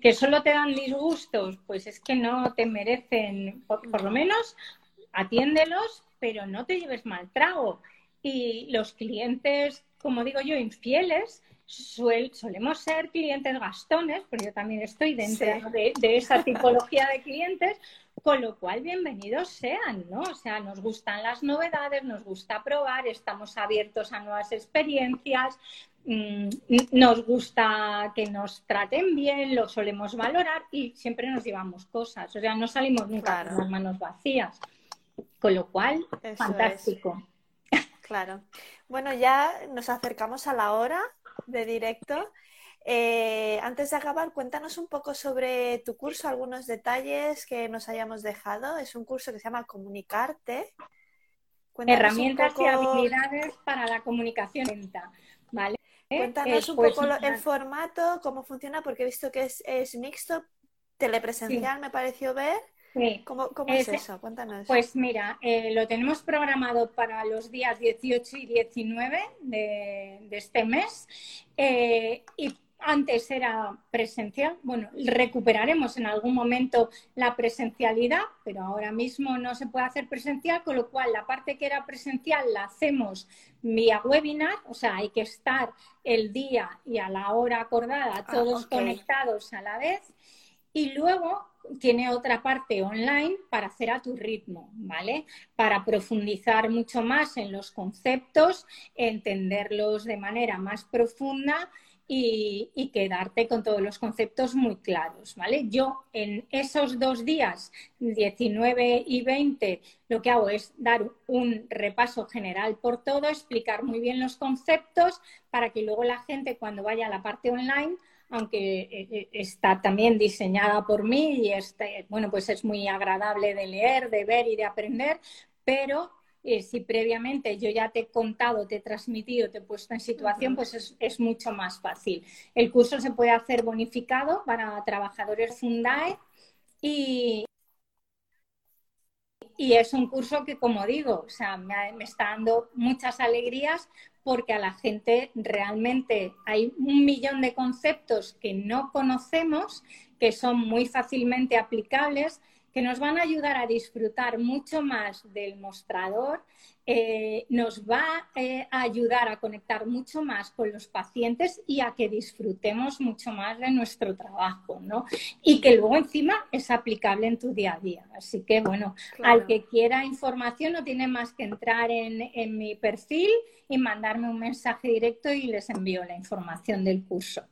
que, solo te dan disgustos, pues es que no te merecen, por, lo menos atiéndelos, pero no te lleves mal trago. Y los clientes, como digo yo, infieles, solemos ser clientes gastones, porque yo también estoy dentro de, de, esa tipología de clientes, con lo cual bienvenidos sean, ¿no? O sea, nos gustan las novedades, nos gusta probar, estamos abiertos a nuevas experiencias, Mm, nos gusta que nos traten bien, lo solemos valorar y siempre nos llevamos cosas. O sea, no salimos nunca con las manos vacías. Con lo cual, fantástico. Claro. Bueno, ya nos acercamos a la hora de directo. Eh, antes de acabar, cuéntanos un poco sobre tu curso, algunos detalles que nos hayamos dejado. Es un curso que se llama Comunicarte. Herramientas y habilidades para la comunicación lenta. ¿Vale? ¿Eh? Cuéntanos un pues poco el formato, cómo funciona, porque he visto que es, mixto, telepresencial me pareció ver. ¿Cómo, es, eso? Cuéntanos. Pues mira, eh, lo tenemos programado para los días 18 y 19 de, este mes. Eh, y antes era presencial. Bueno, recuperaremos en algún momento la presencialidad, pero ahora mismo no se puede hacer presencial, con lo cual la parte que era presencial la hacemos vía webinar, o sea, hay que estar el día y a la hora acordada ah, todos conectados a la vez. Y luego tiene otra parte online para hacer a tu ritmo, ¿vale? Para profundizar mucho más en los conceptos, entenderlos de manera más profunda y, quedarte con todos los conceptos muy claros, ¿vale? Yo en esos dos días, 19 y 20, lo que hago es dar un repaso general por todo, explicar muy bien los conceptos para que luego la gente cuando vaya a la parte online aunque eh, eh, está también diseñada por mí y este, bueno, pues es muy agradable de leer, de ver y de aprender, pero eh, si previamente yo ya te he contado, te he transmitido, te he puesto en situación, pues es, mucho más fácil. El curso se puede hacer bonificado para trabajadores Fundae y, y es un curso que, como digo, o sea, me, me, está dando muchas alegrías porque a la gente realmente hay un millón de conceptos que no conocemos, que son muy fácilmente aplicables, que nos van a ayudar a disfrutar mucho más del mostrador, eh, nos va eh, a ayudar a conectar mucho más con los pacientes y a que disfrutemos mucho más de nuestro trabajo, ¿no? Y que luego encima es aplicable en tu día a día. Así que, bueno, al que quiera información no tiene más que entrar en, en mi perfil y mandarme un mensaje directo y les envío la información del curso.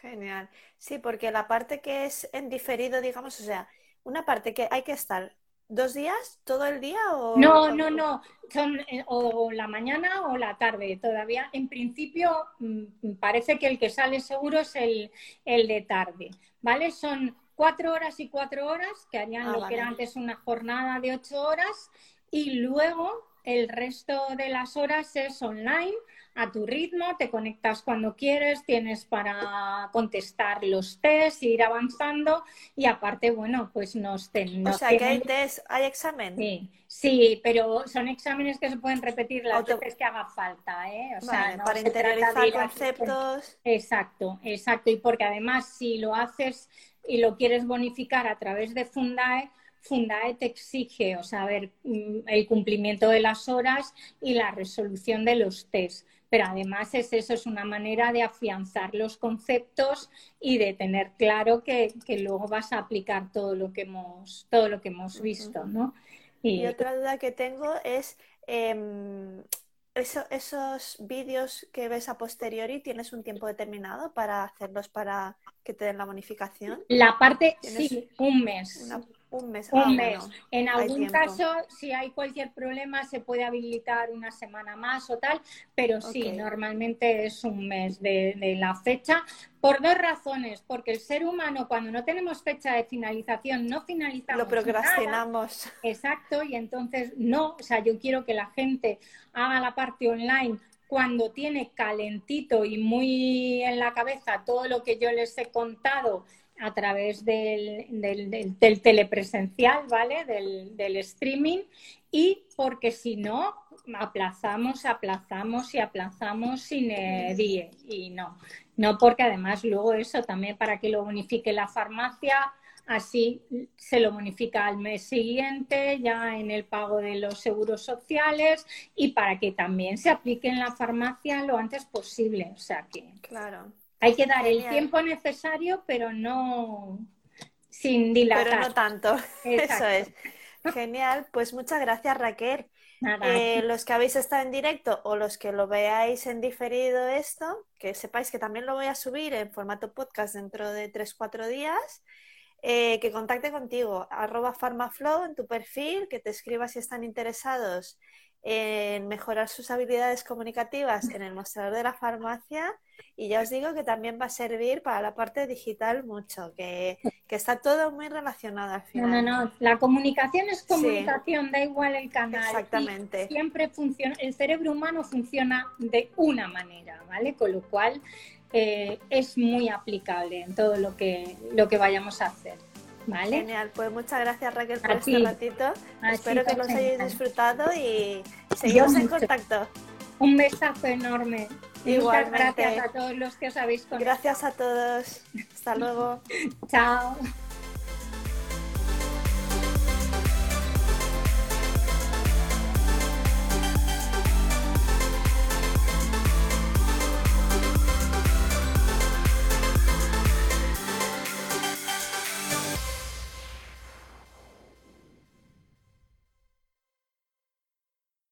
Genial. Sí, porque la parte que es en diferido, digamos, o sea, una parte que hay que estar ¿Dos días? ¿Todo el día? O... No, no, no. Son eh, o la mañana o la tarde. Todavía, en principio, mm, parece que el que sale seguro es el, de tarde. ¿Vale? Son cuatro horas y cuatro horas, que harían ah, lo que era antes una jornada de ocho horas, y luego el resto de las horas es online a tu ritmo, te conectas cuando quieres, tienes para contestar los test, ir avanzando y aparte, bueno, pues nos, tenemos. O sea, que hay test, hay examen. Sí, sí, pero son exámenes que se pueden repetir las veces que haga falta, ¿eh? O sea, para interiorizar conceptos. Exacto, exacto. Y porque además si lo haces y lo quieres bonificar a través de Fundae, Fundae te exige, o sea, ver, mm, el cumplimiento de las horas y la resolución de los test. Pero además es eso, es una manera de afianzar los conceptos y de tener claro que, luego vas a aplicar todo lo que hemos, todo lo que hemos visto, ¿no? Y, otra duda que tengo es em, esos vídeos que ves a posteriori, ¿tienes un tiempo determinado para hacerlos para que te den la bonificación? La parte, sí, un mes. Un mes. Un mes. en algún caso, si hay cualquier problema, se puede habilitar una semana más o tal, pero sí, normalmente es un mes de, la fecha, por dos razones. Porque el ser humano, cuando no tenemos fecha de finalización, no finalizamos. Lo procrastinamos. Exacto, y entonces no, o sea, yo quiero que la gente haga la parte online cuando tiene calentito y muy en la cabeza todo lo que yo les he contado a través del, del, telepresencial, ¿vale? Del, streaming y porque si no, aplazamos, aplazamos y aplazamos sin die y no, no porque además luego eso también para que lo bonifique la farmacia, así se lo bonifica al mes siguiente ya en el pago de los seguros sociales y para que también se aplique en la farmacia lo antes posible, o sea que Claro. Hay que dar el tiempo necesario, pero no sin dilatar. Pero no tanto. Eso es. Genial. Pues muchas gracias, Raquel. Eh, los que habéis estado en directo o los que lo veáis en diferido esto, que sepáis que también lo voy a subir en formato podcast dentro de 3-4 días. Eh, que contacte contigo, arroba farmaflow en tu perfil, que te escriba si están interesados en mejorar sus habilidades comunicativas en el mostrador de la farmacia y ya os digo que también va a servir para la parte digital mucho, que, está todo muy relacionado al final. No, no, no, la comunicación es comunicación, da igual el canal. Exactamente. siempre funciona, el cerebro humano funciona de una manera, ¿vale? Con lo cual eh, es muy aplicable en todo lo que, lo que vayamos a hacer. Genial, pues muchas gracias Raquel por este ratito. Espero que los hayáis disfrutado y seguimos en contacto. Un besazo enorme. Igualmente. Muchas gracias a todos los que os habéis conectado. Gracias a todos. Hasta luego. Chao.